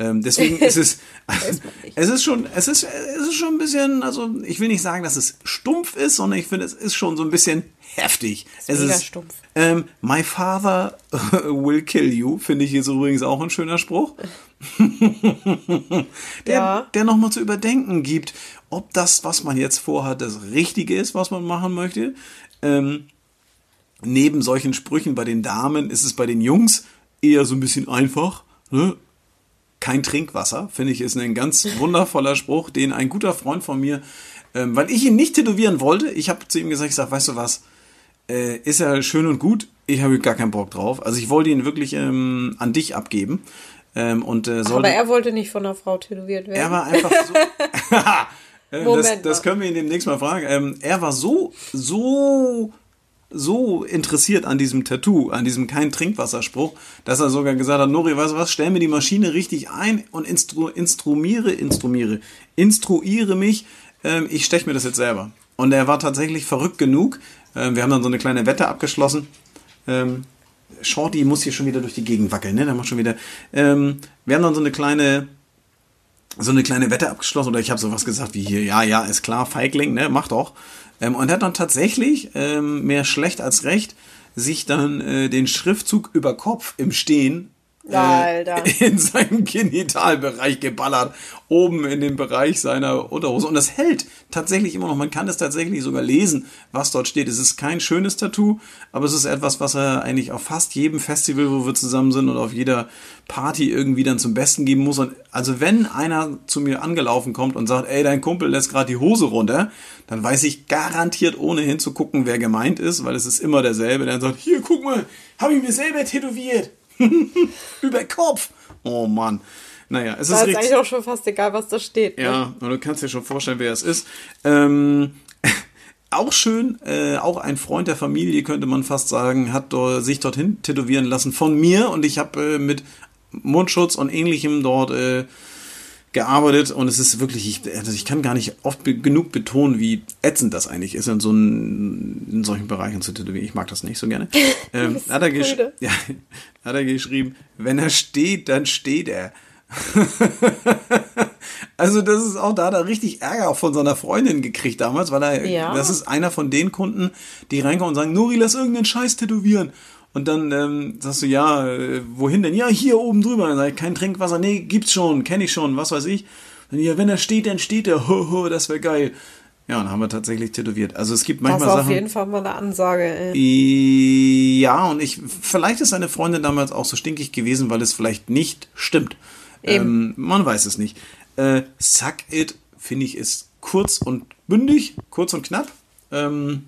Ähm, deswegen ist es, es ist schon, es ist, es ist schon ein bisschen, also ich will nicht sagen, dass es stumpf ist, sondern ich finde, es ist schon so ein bisschen heftig. es mega ist stumpf. Ähm, My father will kill you, finde ich ist übrigens auch ein schöner Spruch. der, Ja. der nochmal zu überdenken gibt, ob das, was man jetzt vorhat, das Richtige ist, was man machen möchte. Ähm, neben solchen Sprüchen bei den Damen ist es bei den Jungs eher so ein bisschen einfach. Ne? Kein Trinkwasser, finde ich, ist ein ganz wundervoller Spruch, den ein guter Freund von mir, ähm, weil ich ihn nicht tätowieren wollte, ich habe zu ihm gesagt, ich sag, weißt du was, äh, ist ja schön und gut, ich habe gar keinen Bock drauf. Also ich wollte ihn wirklich ähm, an dich abgeben. Ähm, und äh, sollte, Aber er wollte nicht von einer Frau tätowiert werden. er war einfach so. Ähm, das, das können wir ihn demnächst mal fragen. Ähm, er war so, so, so interessiert an diesem Tattoo, an diesem kein Trinkwasserspruch, dass er sogar gesagt hat, Nori, weißt du was, stell mir die Maschine richtig ein und instru instrumiere, instrumiere, instruiere mich, ähm, ich stech mir das jetzt selber. Und er war tatsächlich verrückt genug. Ähm, wir haben dann so eine kleine Wette abgeschlossen. Ähm, Shorty muss hier schon wieder durch die Gegend wackeln, ne? Der macht schon wieder. Ähm, wir haben dann so eine kleine, so eine kleine Wette abgeschlossen oder ich habe sowas gesagt wie hier, ja, ja, ist klar, Feigling, ne, mach doch. Ähm, und hat dann tatsächlich, ähm, mehr schlecht als recht, sich dann äh, den Schriftzug über Kopf im Stehen Alter. in seinen Genitalbereich geballert, oben in dem Bereich seiner Unterhose. Und das hält tatsächlich immer noch. Man kann es tatsächlich sogar lesen, was dort steht. Es ist kein schönes Tattoo, aber es ist etwas, was er eigentlich auf fast jedem Festival, wo wir zusammen sind und auf jeder Party irgendwie dann zum Besten geben muss. Und also wenn einer zu mir angelaufen kommt und sagt, ey, dein Kumpel lässt gerade die Hose runter, dann weiß ich garantiert, ohne hinzugucken, wer gemeint ist, weil es ist immer derselbe, der sagt, hier, guck mal, habe ich mir selber tätowiert. Über Kopf. Oh Mann. Naja, es da ist ist richtig. eigentlich auch schon fast egal, was da steht. ne? Ja, und du kannst dir schon vorstellen, wer es ist. Ähm, auch schön, äh, auch ein Freund der Familie, könnte man fast sagen, hat do, sich dorthin tätowieren lassen von mir und ich habe äh, mit Mundschutz und ähnlichem dort äh, gearbeitet und es ist wirklich, ich, also ich kann gar nicht oft be genug betonen, wie ätzend das eigentlich ist, in so einen, in solchen Bereichen zu tätowieren. Ich mag das nicht so gerne. Ähm, hat, er ja, hat er geschrieben, wenn er steht, dann steht er. also das ist auch, da hat er richtig Ärger auch von seiner Freundin gekriegt damals, weil er, Ja. das ist einer von den Kunden, die reinkommen und sagen, Nuri, lass irgendeinen Scheiß tätowieren. Und dann ähm, sagst du, ja, äh, wohin denn? Ja, hier oben drüber. Dann sag ich, kein Trinkwasser, nee, gibt's schon, kenne ich schon, was weiß ich. Ja, wenn er steht, dann steht er. Ho, ho, das wäre geil. Ja, und haben wir tatsächlich tätowiert. Also es gibt Das manchmal war auf Sachen. jeden Fall mal eine Ansage. Ey. Ja, und ich, vielleicht ist seine Freundin damals auch so stinkig gewesen, weil es vielleicht nicht stimmt. Ähm, man weiß es nicht. Äh, Suck It, finde ich, ist kurz und bündig, kurz und knapp. Ähm,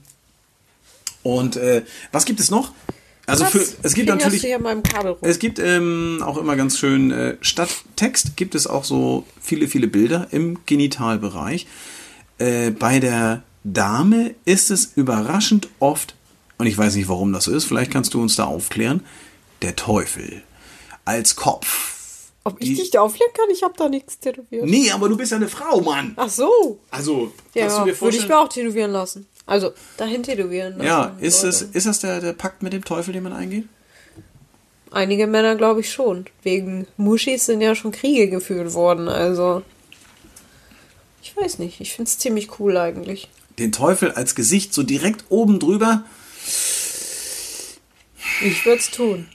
und äh, was gibt es noch? Also für, es gibt natürlich. hier meinem Kabel rum? Es gibt ähm, auch immer ganz schön, äh, statt Text gibt es auch so viele, viele Bilder im Genitalbereich. Äh, bei der Dame ist es überraschend oft, und ich weiß nicht, warum das so ist, vielleicht kannst du uns da aufklären, der Teufel als Kopf. Ob ich dich da aufklären kann? Ich habe da nichts tätowiert. Nee, aber du bist ja eine Frau, Mann. Ach so. Also, Ja, würde ich mir auch tätowieren lassen. Also, dahin tätowieren lassen. ja, ist, es, ist das der, der Pakt mit dem Teufel, den man eingeht? Einige Männer glaube ich schon. Wegen Muschis sind ja schon Kriege geführt worden, also. Ich weiß nicht. Ich finde es ziemlich cool eigentlich. Den Teufel als Gesicht so direkt oben drüber. Ich würde es tun.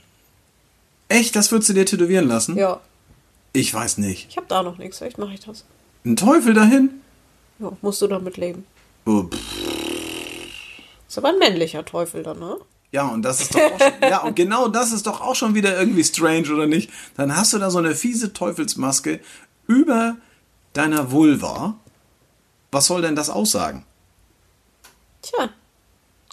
Echt, das würdest du dir tätowieren lassen? Ja. Ich weiß nicht. Ich habe da noch nichts. Vielleicht mache ich das. Ein Teufel dahin? Ja, musst du damit leben. Oh, pff. Ist aber ein männlicher Teufel dann, ne? Ja, und das ist doch auch schon, ja, und genau das ist doch auch schon wieder irgendwie strange, oder nicht? Dann hast du da so eine fiese Teufelsmaske über deiner Vulva. Was soll denn das aussagen? Tja.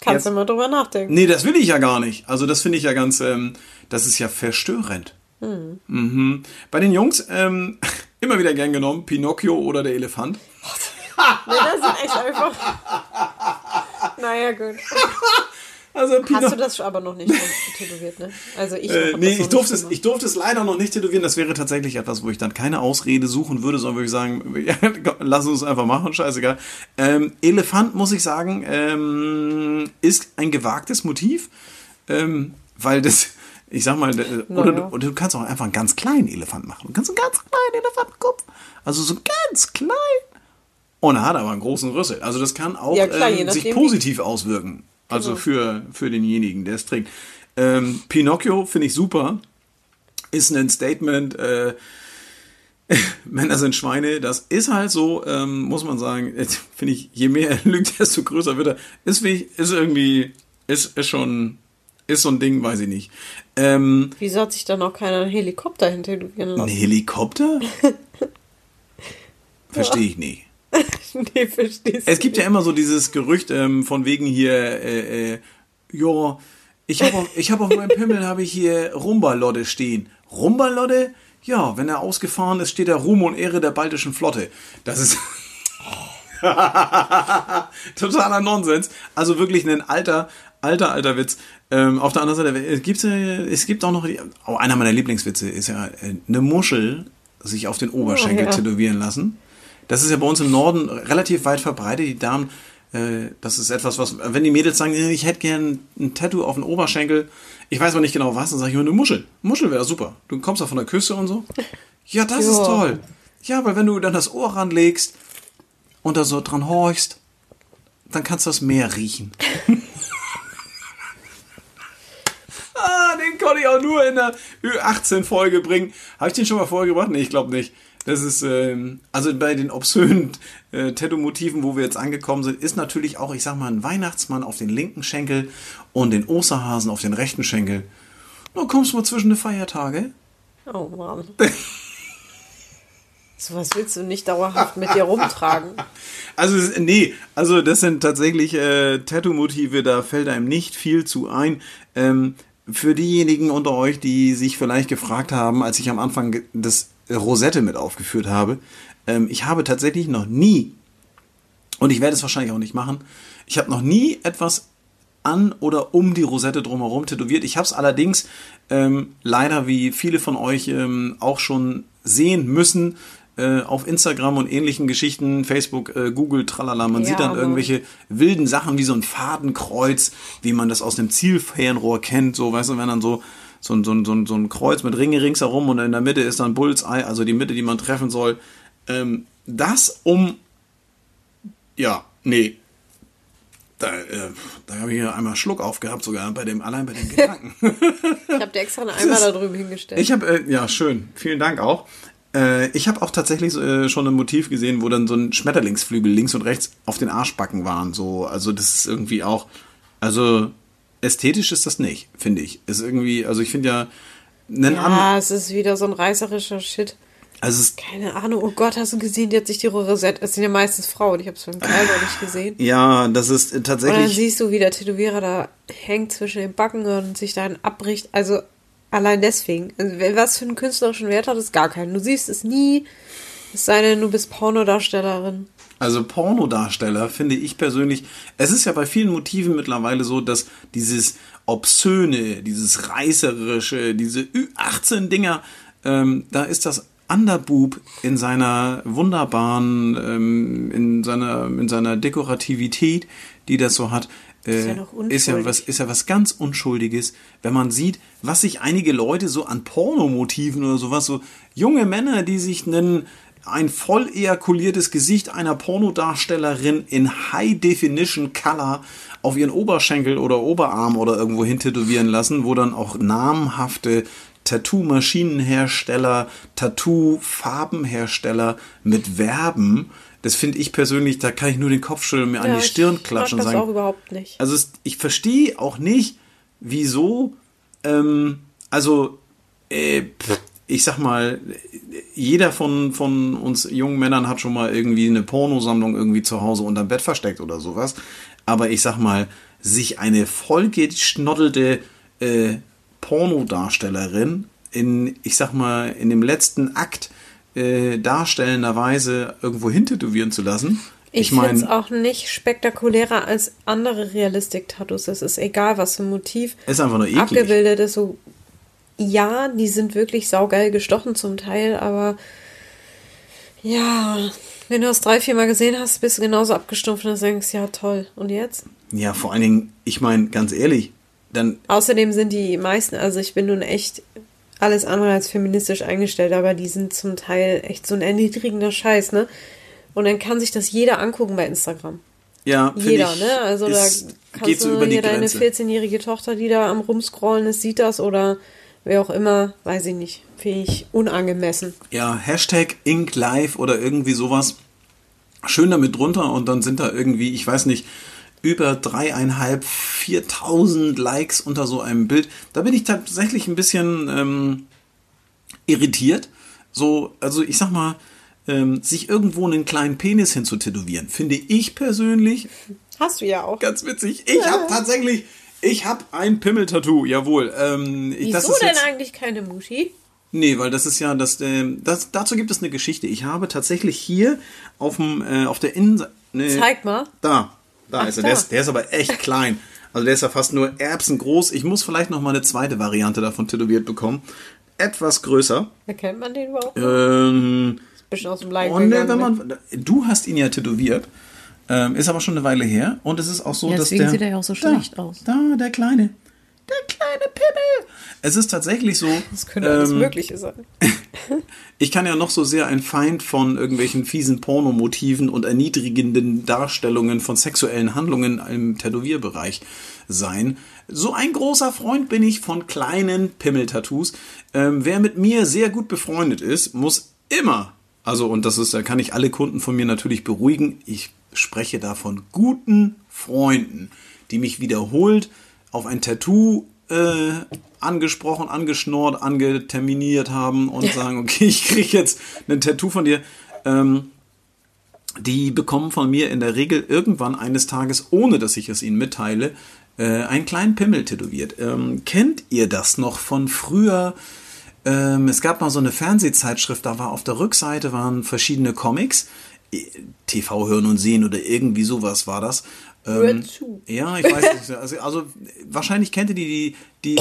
Kannst du mal drüber nachdenken. Nee, das will ich ja gar nicht. Also das finde ich ja ganz, ähm, das ist ja verstörend. Mhm. Bei den Jungs ähm, immer wieder gern genommen, Pinocchio oder der Elefant. Nee, das ist echt einfach. naja, gut. Also Hast du das aber noch nicht tätowiert, ne? Also ich. äh, nee, ich durfte, es, ich durfte es leider noch nicht tätowieren. Das wäre tatsächlich etwas, wo ich dann keine Ausrede suchen würde, sondern würde ich sagen, ja, lass uns einfach machen, scheißegal. Ähm, Elefant, muss ich sagen, ähm, ist ein gewagtes Motiv, ähm, weil das, ich sag mal, äh, oder, Naja. du, oder du kannst auch einfach einen ganz kleinen Elefant machen. Du kannst einen ganz kleinen Elefantenkopf, also so ganz klein. Und er hat aber einen großen Rüssel. Also das kann auch Ja, klar, ähm, sich positiv auswirken. Also Genau. für, für denjenigen, der es trägt. Ähm, Pinocchio finde ich super. Ist ein Statement. Äh, Männer sind Schweine. Das ist halt so, ähm, muss man sagen. Äh, Finde ich, je mehr er lügt, desto größer wird er. Ist, wie- ist irgendwie, ist, ist schon, ist so ein Ding, weiß ich nicht. Ähm, Wieso hat sich dann auch keiner einen Helikopter hin tätowieren ein lassen? Helikopter? Verstehe ich nicht. nee, verstehst Es gibt ja immer so dieses Gerücht ähm, von wegen hier, äh, äh, ja, ich habe auf, ich hab auf meinem Pimmel habe ich hier Rumbalodde stehen. Rumbalodde? Ja, wenn er ausgefahren ist, steht da Ruhm und Ehre der baltischen Flotte. Das ist totaler Nonsens. Also wirklich ein alter, alter, alter Witz. Ähm, auf der anderen Seite, es gibt, äh, es gibt auch noch, die, oh, einer meiner Lieblingswitze ist ja äh, eine Muschel sich auf den Oberschenkel ja. tätowieren lassen. Das ist ja bei uns im Norden relativ weit verbreitet. Die Damen, äh, das ist etwas, was, wenn die Mädels sagen, ich hätte gern ein Tattoo auf den Oberschenkel, ich weiß aber nicht genau was, dann sage ich immer eine Muschel. Muschel wäre super. Du kommst da von der Küste und so. Ja, das ist Ja. toll. Ja, weil wenn du dann das Ohr ranlegst und da so dran horchst, dann kannst du das Meer riechen. ah, den konnte ich auch nur in der Ü18-Folge bringen. Habe ich den schon mal vorgebracht? Nee, ich glaube nicht. Das ist, ähm, also bei den obszönen äh, Tattoo-Motiven, wo wir jetzt angekommen sind, ist natürlich auch, ich sag mal, ein Weihnachtsmann auf den linken Schenkel und den Osterhasen auf den rechten Schenkel. Na, kommst du mal zwischen die Feiertage? Oh Mann. so was willst du nicht dauerhaft mit dir rumtragen. Also, nee, also das sind tatsächlich äh, Tattoo-Motive, da fällt einem nicht viel zu ein. Ähm, für diejenigen unter euch, die sich vielleicht gefragt haben, als ich am Anfang das Rosette mit aufgeführt habe, ähm, ich habe tatsächlich noch nie, und ich werde es wahrscheinlich auch nicht machen, ich habe noch nie etwas an oder um die Rosette drumherum tätowiert. Ich habe es allerdings ähm, leider, wie viele von euch ähm, auch schon sehen müssen, äh, auf Instagram und ähnlichen Geschichten, Facebook, äh, Google, tralala. Man Ja, sieht dann irgendwelche wilden Sachen wie so ein Fadenkreuz, wie man das aus dem Zielfernrohr kennt. So, weißt du, wenn dann so so ein, so, ein, so, ein, so ein Kreuz mit Ringe ringsherum und in der Mitte ist dann Bullseye, also die Mitte, die man treffen soll. Ähm, das um, ja, nee, da, äh, da habe ich ja einmal Schluck aufgehabt, sogar bei dem, allein bei dem Gedanken. Ich habe dir extra einen Eimer da drüben hingestellt. ich habe, äh, ja, schön, vielen Dank auch. Äh, ich habe auch tatsächlich äh, schon ein Motiv gesehen, wo dann so ein Schmetterlingsflügel links und rechts auf den Arschbacken waren. So, also das ist irgendwie auch, also ästhetisch ist das nicht, finde ich. Ist irgendwie, also ich finde ja, einen Ja, es ist wieder so ein reißerischer Shit. also es, Keine Ahnung. Oh Gott, hast du gesehen, die hat sich die Rosette. Es sind ja meistens Frauen. Ich habe es beim Kerl noch nicht gesehen. ja, das ist äh, Und dann tatsächlich. siehst du, wie der Tätowierer da hängt zwischen den Backen und sich dann abbricht. Also allein deswegen. Also, was für einen künstlerischen Wert hat es? Gar keinen. Du siehst es nie. Es sei denn, du bist Pornodarstellerin. Also Pornodarsteller finde ich persönlich, es ist ja bei vielen Motiven mittlerweile so, dass dieses Obszöne, dieses Reißerische, diese Ü18-Dinger, ähm, da ist das Underboob in seiner wunderbaren, ähm, in seiner, in seiner Dekorativität, die das so hat, äh, ja noch ist ja was, ist ja was ganz Unschuldiges, wenn man sieht, was sich einige Leute so an Pornomotiven oder sowas, so junge Männer, die sich einen, ein voll ejakuliertes Gesicht einer Pornodarstellerin in High Definition Color auf ihren Oberschenkel oder Oberarm oder irgendwo hin tätowieren lassen, wo dann auch namhafte Tattoo-Maschinenhersteller, Tattoo-Farbenhersteller mit Verben. Das finde ich persönlich, da kann ich nur den Kopf schütteln, mir an die Stirn klatschen und das sagen, auch überhaupt nicht. also es, ich verstehe auch nicht, wieso, ähm, also äh, pff, ich sag mal, jeder von, von uns jungen Männern hat schon mal irgendwie eine Pornosammlung irgendwie zu Hause unterm Bett versteckt oder sowas. Aber ich sag mal, sich eine vollgeschnoddelte äh, Pornodarstellerin in, ich sag mal, in dem letzten Akt äh, darstellenderweise irgendwo hintätowieren zu lassen. Ich, finde es auch nicht spektakulärer als andere Realistik-Tattoos. Es ist egal, was für ein Motiv ist einfach nur eklig. abgebildet ist. So, ja, die sind wirklich saugeil gestochen zum Teil, aber ja, wenn du das drei, vier Mal gesehen hast, bist du genauso abgestumpft und denkst, ja toll. Und jetzt? Ja, vor allen Dingen, ich meine, ganz ehrlich, dann Außerdem sind die meisten, also ich bin nun echt alles andere als feministisch eingestellt, aber die sind zum Teil echt so ein erniedrigender Scheiß, ne? Und dann kann sich das jeder angucken bei Instagram. ja, Jeder, ne? Also da kannst geht so du über die hier deine Grenze. 14-jährige Tochter, die da am rumscrollen ist, sieht das oder wer auch immer, weiß ich nicht. Finde ich unangemessen. Ja, Hashtag InkLive oder irgendwie sowas. Schön damit drunter und dann sind da irgendwie, ich weiß nicht, über dreieinhalb, viertausend Likes unter so einem Bild. Da bin ich tatsächlich ein bisschen ähm, irritiert. So, also ich sag mal, ähm, sich irgendwo einen kleinen Penis hinzutätowieren, finde ich persönlich Hast du ja auch. ganz witzig. Ich habe tatsächlich, ich habe ein Pimmel-Tattoo, jawohl. Ähm, ich, das Wieso denn jetzt, eigentlich keine Mutti? Nee, weil das ist ja das, ähm, das dazu gibt es eine Geschichte. Ich habe tatsächlich hier auf dem äh, auf der Innenseite ne, Zeig mal. da, da Ach, ist er. da. Der ist, der ist aber echt klein. Also der ist ja fast nur erbsengroß. Ich muss vielleicht noch mal eine zweite Variante davon tätowiert bekommen. Etwas größer. Erkennt man den überhaupt? Ähm, Bisschen aus dem Leib und äh, gegangen, wenn ne? man, du hast ihn ja tätowiert. Ähm, ist aber schon eine Weile her. Und es ist auch so, Ja, dass deswegen der. sieht er ja auch so da, schlecht aus. Da, der kleine. Der kleine Pimmel. Es ist tatsächlich so. Das könnte alles ähm, Mögliche sein. Ich kann ja noch so sehr ein Feind von irgendwelchen fiesen Pornomotiven und erniedrigenden Darstellungen von sexuellen Handlungen im Tätowierbereich sein. So ein großer Freund bin ich von kleinen Pimmeltattoos. Ähm, wer mit mir sehr gut befreundet ist, muss immer, also und das ist, da kann ich alle Kunden von mir natürlich beruhigen. Ich spreche da von guten Freunden, die mich wiederholt auf ein Tattoo äh, angesprochen, angeschnort, angeterminiert haben und sagen, okay, ich kriege jetzt ein Tattoo von dir. Ähm, die bekommen von mir in der Regel irgendwann eines Tages, ohne dass ich es ihnen mitteile, äh, einen kleinen Pimmel tätowiert. Ähm, kennt ihr das noch von früher? Ähm, es gab mal so eine Fernsehzeitschrift, da war auf der Rückseite waren verschiedene Comics, TV hören und sehen oder irgendwie sowas war das. Ähm, zu. ja, ich weiß nicht. Also, also wahrscheinlich kennt ihr die, die, die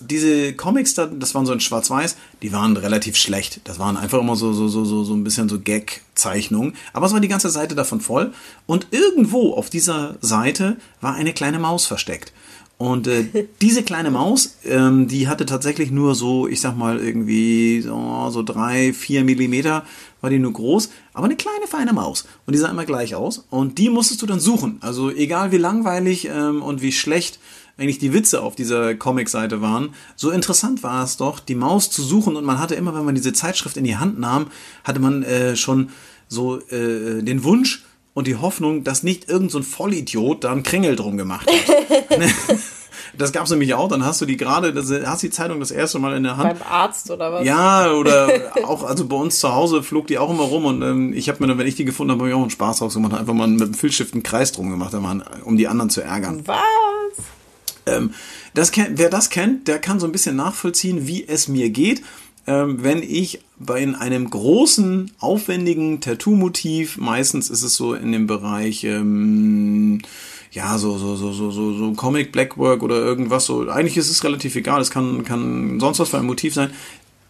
diese Comics, da, das waren so in Schwarz-Weiß, die waren relativ schlecht. Das waren einfach immer so, so, so, so, so ein bisschen so Gag-Zeichnungen. Aber es war die ganze Seite davon voll. Und irgendwo auf dieser Seite war eine kleine Maus versteckt. Und äh, diese kleine Maus, ähm, die hatte tatsächlich nur so, ich sag mal, irgendwie so, so drei, vier Millimeter war die nur groß, aber eine kleine, feine Maus. Und die sah immer gleich aus. Und die musstest du dann suchen. Also egal wie langweilig ähm, und wie schlecht eigentlich die Witze auf dieser Comicseite waren. So interessant war es doch, die Maus zu suchen und man hatte immer, wenn man diese Zeitschrift in die Hand nahm, hatte man äh, schon so äh, den Wunsch und die Hoffnung, dass nicht irgendein so Vollidiot da einen Kringel drum gemacht hat. Das gab's nämlich auch, dann hast du die gerade, hast die Zeitung das erste Mal in der Hand. Beim Arzt oder was? Ja, oder auch, also bei uns zu Hause flog die auch immer rum und ähm, ich habe mir dann, wenn ich die gefunden habe, hab ich auch einen Spaß draus gemacht, einfach mal mit dem Filzstift einen Kreis drum gemacht, um die anderen zu ärgern. Was? Ähm, das kennt, wer das kennt, der kann so ein bisschen nachvollziehen, wie es mir geht, ähm, wenn ich bei in einem großen, aufwendigen Tattoo-Motiv, meistens ist es so in dem Bereich, ähm, ja, so, so, so, so, so, so Comic Blackwork oder irgendwas so. Eigentlich ist es relativ egal, es kann, kann sonst was für ein Motiv sein.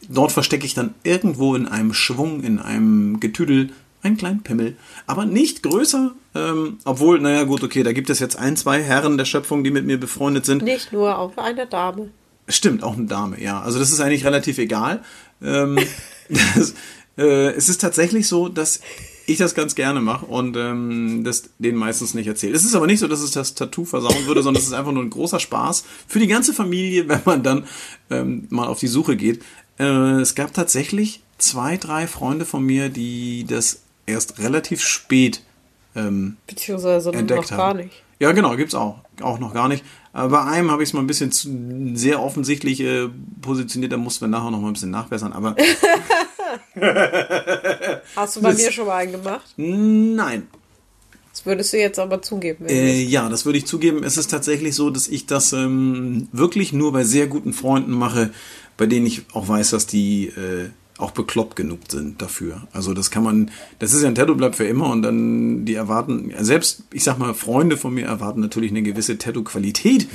Dort verstecke ich dann irgendwo in einem Schwung, in einem Getüdel einen kleinen Pimmel. Aber nicht größer, ähm, obwohl, naja, gut, okay, da gibt es jetzt ein, zwei Herren der Schöpfung, die mit mir befreundet sind. Nicht nur, auch eine Dame. Stimmt, auch eine Dame, ja. Also das ist eigentlich relativ egal. Ähm, das, äh, es ist tatsächlich so, dass ich das ganz gerne mache und ähm, das denen meistens nicht erzähle. Es ist aber nicht so, dass es das Tattoo versauen würde, sondern es ist einfach nur ein großer Spaß für die ganze Familie, wenn man dann ähm, mal auf die Suche geht. Äh, es gab tatsächlich zwei, drei Freunde von mir, die das erst relativ spät ähm, Beziehungsweise noch entdeckt gar haben. nicht. Ja, genau, gibt's auch. Auch noch gar nicht. Aber bei einem habe ich es mal ein bisschen zu, sehr offensichtlich äh, positioniert, da mussten wir nachher noch mal ein bisschen nachbessern. Aber Hast du bei Das- mir schon mal einen gemacht? nein. Das würdest du jetzt aber zugeben. Äh, ja, das würde ich zugeben. Es ist tatsächlich so, dass ich das ähm, wirklich nur bei sehr guten Freunden mache, bei denen ich auch weiß, dass die äh, auch bekloppt genug sind dafür. Also das kann man, das ist ja ein Tattoo bleibt für immer und dann die erwarten, selbst ich sag mal Freunde von mir erwarten natürlich eine gewisse Tattoo-Qualität,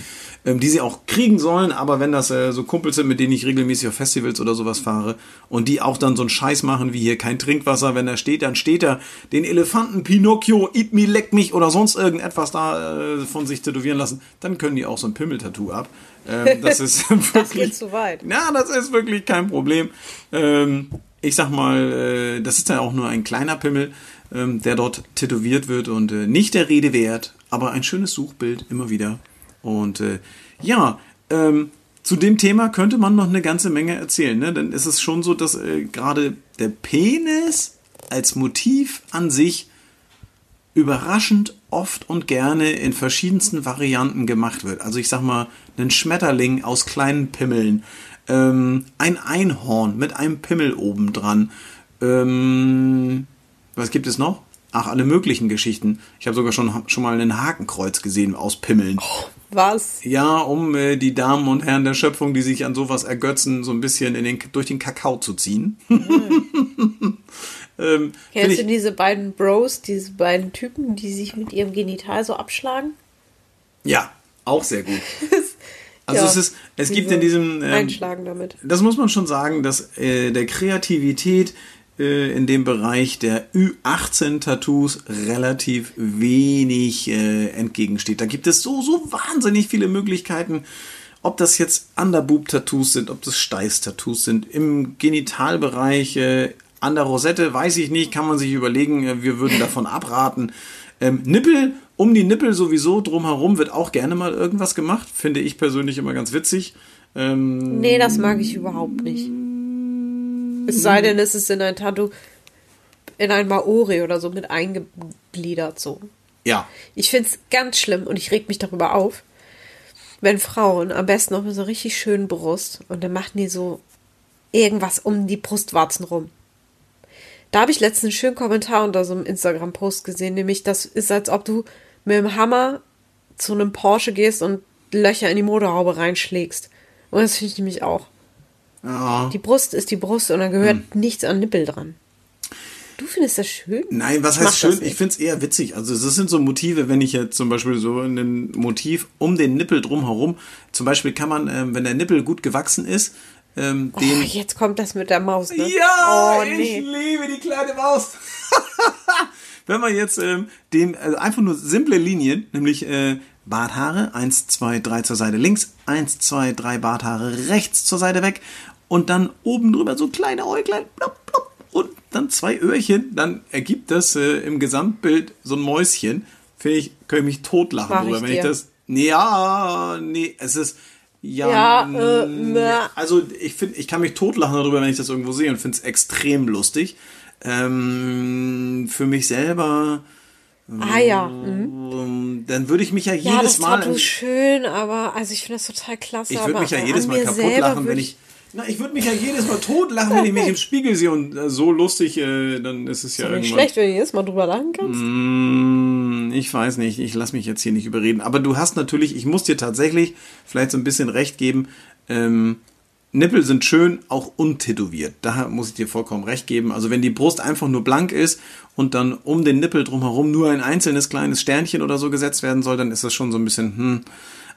ähm, die sie auch kriegen sollen. Aber wenn das äh, so Kumpels sind, mit denen ich regelmäßig auf Festivals oder sowas fahre und die auch dann so einen Scheiß machen wie hier kein Trinkwasser, wenn er steht, dann steht er den Elefanten Pinocchio, eat me, leck mich oder sonst irgendetwas da äh, von sich tätowieren lassen, dann können die auch so ein Pimmel-Tattoo ab. Ähm, das ist das wirklich geht zu weit. ja, das ist wirklich kein Problem. Ähm, ich sag mal, äh, das ist ja auch nur ein kleiner Pimmel, ähm, der dort tätowiert wird und äh, nicht der Rede wert, aber ein schönes Suchbild immer wieder. Und äh, ja, ähm, zu dem Thema könnte man noch eine ganze Menge erzählen, ne? Denn es ist schon so, dass äh, gerade der Penis als Motiv an sich überraschend oft und gerne in verschiedensten Varianten gemacht wird. Also ich sag mal, ein Schmetterling aus kleinen Pimmeln, ähm, ein Einhorn mit einem Pimmel obendran. Ähm, was gibt es noch? Ach, alle möglichen Geschichten. Ich habe sogar schon, schon mal ein Hakenkreuz gesehen aus Pimmeln. Was? Ja, um äh, die Damen und Herren der Schöpfung, die sich an sowas ergötzen, so ein bisschen in den, durch den Kakao zu ziehen. ähm, find Kennst du diese beiden Bros, diese beiden Typen, die sich mit ihrem Genital so abschlagen? Ja, auch sehr gut. Also Ja, es ist, es gibt in diesem, ähm, Einschlagen damit. das muss man schon sagen, dass äh, der Kreativität äh, in dem Bereich der Ü18-Tattoos relativ wenig äh, entgegensteht. Da gibt es so, so wahnsinnig viele Möglichkeiten, ob das jetzt Underboob-Tattoos sind, ob das Steiß-Tattoos sind, im Genitalbereich, äh, an der Rosette, weiß ich nicht, kann man sich überlegen, äh, wir würden davon abraten. Ähm, Nippel, um die Nippel sowieso drumherum wird auch gerne mal irgendwas gemacht, finde ich persönlich immer ganz witzig. Ähm, Nee, das mag ich überhaupt nicht. Es sei denn, es ist in ein Tattoo, in ein Maori oder so mit eingegliedert so. ja, Ich finde es ganz schlimm und ich reg mich darüber auf, wenn Frauen am besten noch mit so richtig schönen Brust und dann machen die so irgendwas um die Brustwarzen rum. Da habe ich letztens einen schönen Kommentar unter so einem Instagram-Post gesehen, nämlich das ist, als ob du mit dem Hammer zu einem Porsche gehst und Löcher in die Motorhaube reinschlägst. Und das finde ich nämlich auch. Ja. Die Brust ist die Brust und da gehört Hm. nichts an Nippel dran. Du findest das schön? Nein, was Ich heißt schön? Ich finde es eher witzig. Also das sind so Motive, wenn ich jetzt zum Beispiel so ein Motiv um den Nippel drumherum, zum Beispiel kann man, ähm, wenn der Nippel gut gewachsen ist, ähm, den... Oh, jetzt kommt das mit der Maus, ne? Ja, oh, ich nee. liebe die kleine Maus. Wenn man jetzt ähm, den, also einfach nur simple Linien, nämlich äh, Barthaare, 1, 2, 3 zur Seite links, 1, 2, 3 Barthaare rechts zur Seite weg und dann oben drüber so kleine Äuglein, plopp, plopp, und dann zwei Öhrchen, dann ergibt das äh, im Gesamtbild so ein Mäuschen. Finde ich, könnte ich mich totlachen Mach drüber, ich wenn ich dir. das Nee, ja, nee, es ist. Ja, Ja, äh, also ich finde, ich kann mich totlachen darüber, wenn ich das irgendwo sehe und finde es extrem lustig. Ähm, für mich selber, Ah ja. Mhm. ähm, dann würde ich mich ja jedes Ja, das Mal. Ist schön, aber also ich finde das total klasse. Ich würde mich ja jedes Mal kaputt lachen, wenn ich. Na, ich würde mich ja jedes Mal totlachen, wenn ich mich im Spiegel sehe und äh, so lustig, äh, dann ist es ja Nicht irgendwann. schlecht, wenn du jedes Mal drüber lachen kannst. Mm, Ich weiß nicht, ich lasse mich jetzt hier nicht überreden. Aber du hast natürlich, ich muss dir tatsächlich vielleicht so ein bisschen recht geben, ähm, Nippel sind schön, auch untätowiert. Da muss ich dir vollkommen recht geben. Also wenn die Brust einfach nur blank ist und dann um den Nippel drumherum nur ein einzelnes kleines Sternchen oder so gesetzt werden soll, dann ist das schon so ein bisschen, hm.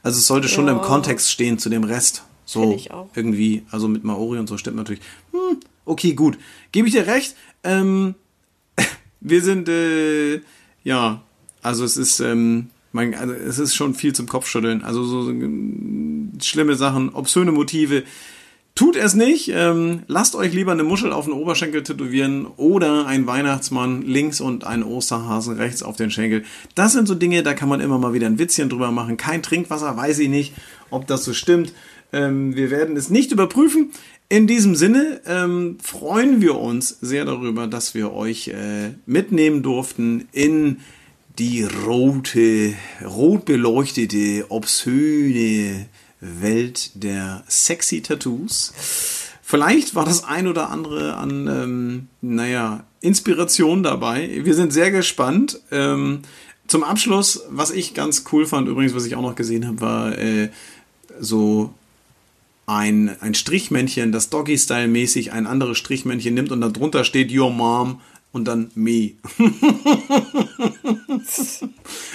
Also es sollte schon Ja. im Kontext stehen zu dem Rest. So irgendwie, also mit Maori und so stimmt natürlich. Hm, okay, gut. Gebe ich dir recht. Ähm, wir sind, äh, ja, also es ist, ähm, mein, also es ist schon viel zum Kopfschütteln. Also so, so ähm, schlimme Sachen, obszöne Motive. Tut es nicht. Ähm, lasst euch lieber eine Muschel auf den Oberschenkel tätowieren oder ein Weihnachtsmann links und ein Osterhasen rechts auf den Schenkel. Das sind so Dinge, da kann man immer mal wieder ein Witzchen drüber machen. Kein Trinkwasser, weiß ich nicht, ob das so stimmt. Ähm, wir werden es nicht überprüfen. In diesem Sinne ähm, freuen wir uns sehr darüber, dass wir euch äh, mitnehmen durften in die rote, rot beleuchtete, obszöne Welt der sexy Tattoos. Vielleicht war das ein oder andere an, ähm, naja, Inspiration dabei. Wir sind sehr gespannt. Ähm, zum Abschluss, was ich ganz cool fand, übrigens, was ich auch noch gesehen habe, war äh, so ein, ein Strichmännchen, das Doggy-Style-mäßig ein anderes Strichmännchen nimmt und darunter steht Your Mom und dann Me.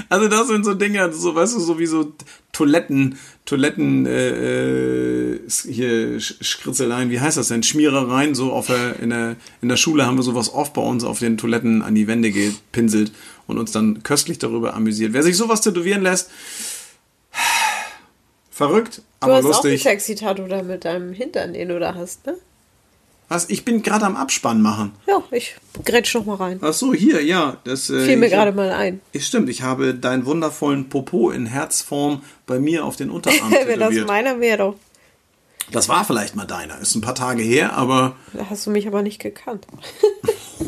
also das sind so Dinge, so weißt du, so wie so Toiletten, Toiletten, äh, äh, hier Sch- Schritzeleien, wie heißt das denn? Schmierereien, so auf der, in der, in der Schule haben wir sowas oft bei uns auf den Toiletten an die Wände gepinselt und uns dann köstlich darüber amüsiert. Wer sich sowas tätowieren lässt, verrückt, aber hast auch ein lustig. sexy Tattoo da mit deinem Hintern, den du da hast, ne? Was? Ich bin gerade am Abspann machen. Ja, ich grätsch noch mal rein. Ach so, hier, ja. Das, äh, Fiel mir ich- gerade mal ein. Es stimmt, ich habe deinen wundervollen Popo in Herzform bei mir auf den Unterarm Wenn das meiner wäre doch. Das war vielleicht mal deiner. Ist ein paar Tage her, aber. Da hast du mich aber nicht gekannt.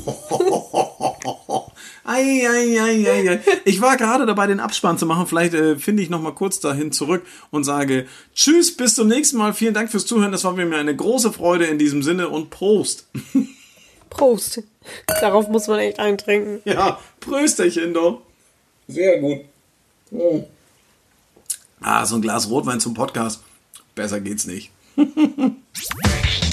Ei, ei, ei, ei, ei. Ich war gerade dabei, den Abspann zu machen. Vielleicht äh, finde ich noch mal kurz dahin zurück und sage Tschüss, bis zum nächsten Mal. Vielen Dank fürs Zuhören. Das war mir eine große Freude in diesem Sinne und Prost. Prost. Darauf muss man echt eintrinken. Ja, Prösterchen doch. Sehr gut. Mm. Ah, so ein Glas Rotwein zum Podcast. Besser geht's nicht.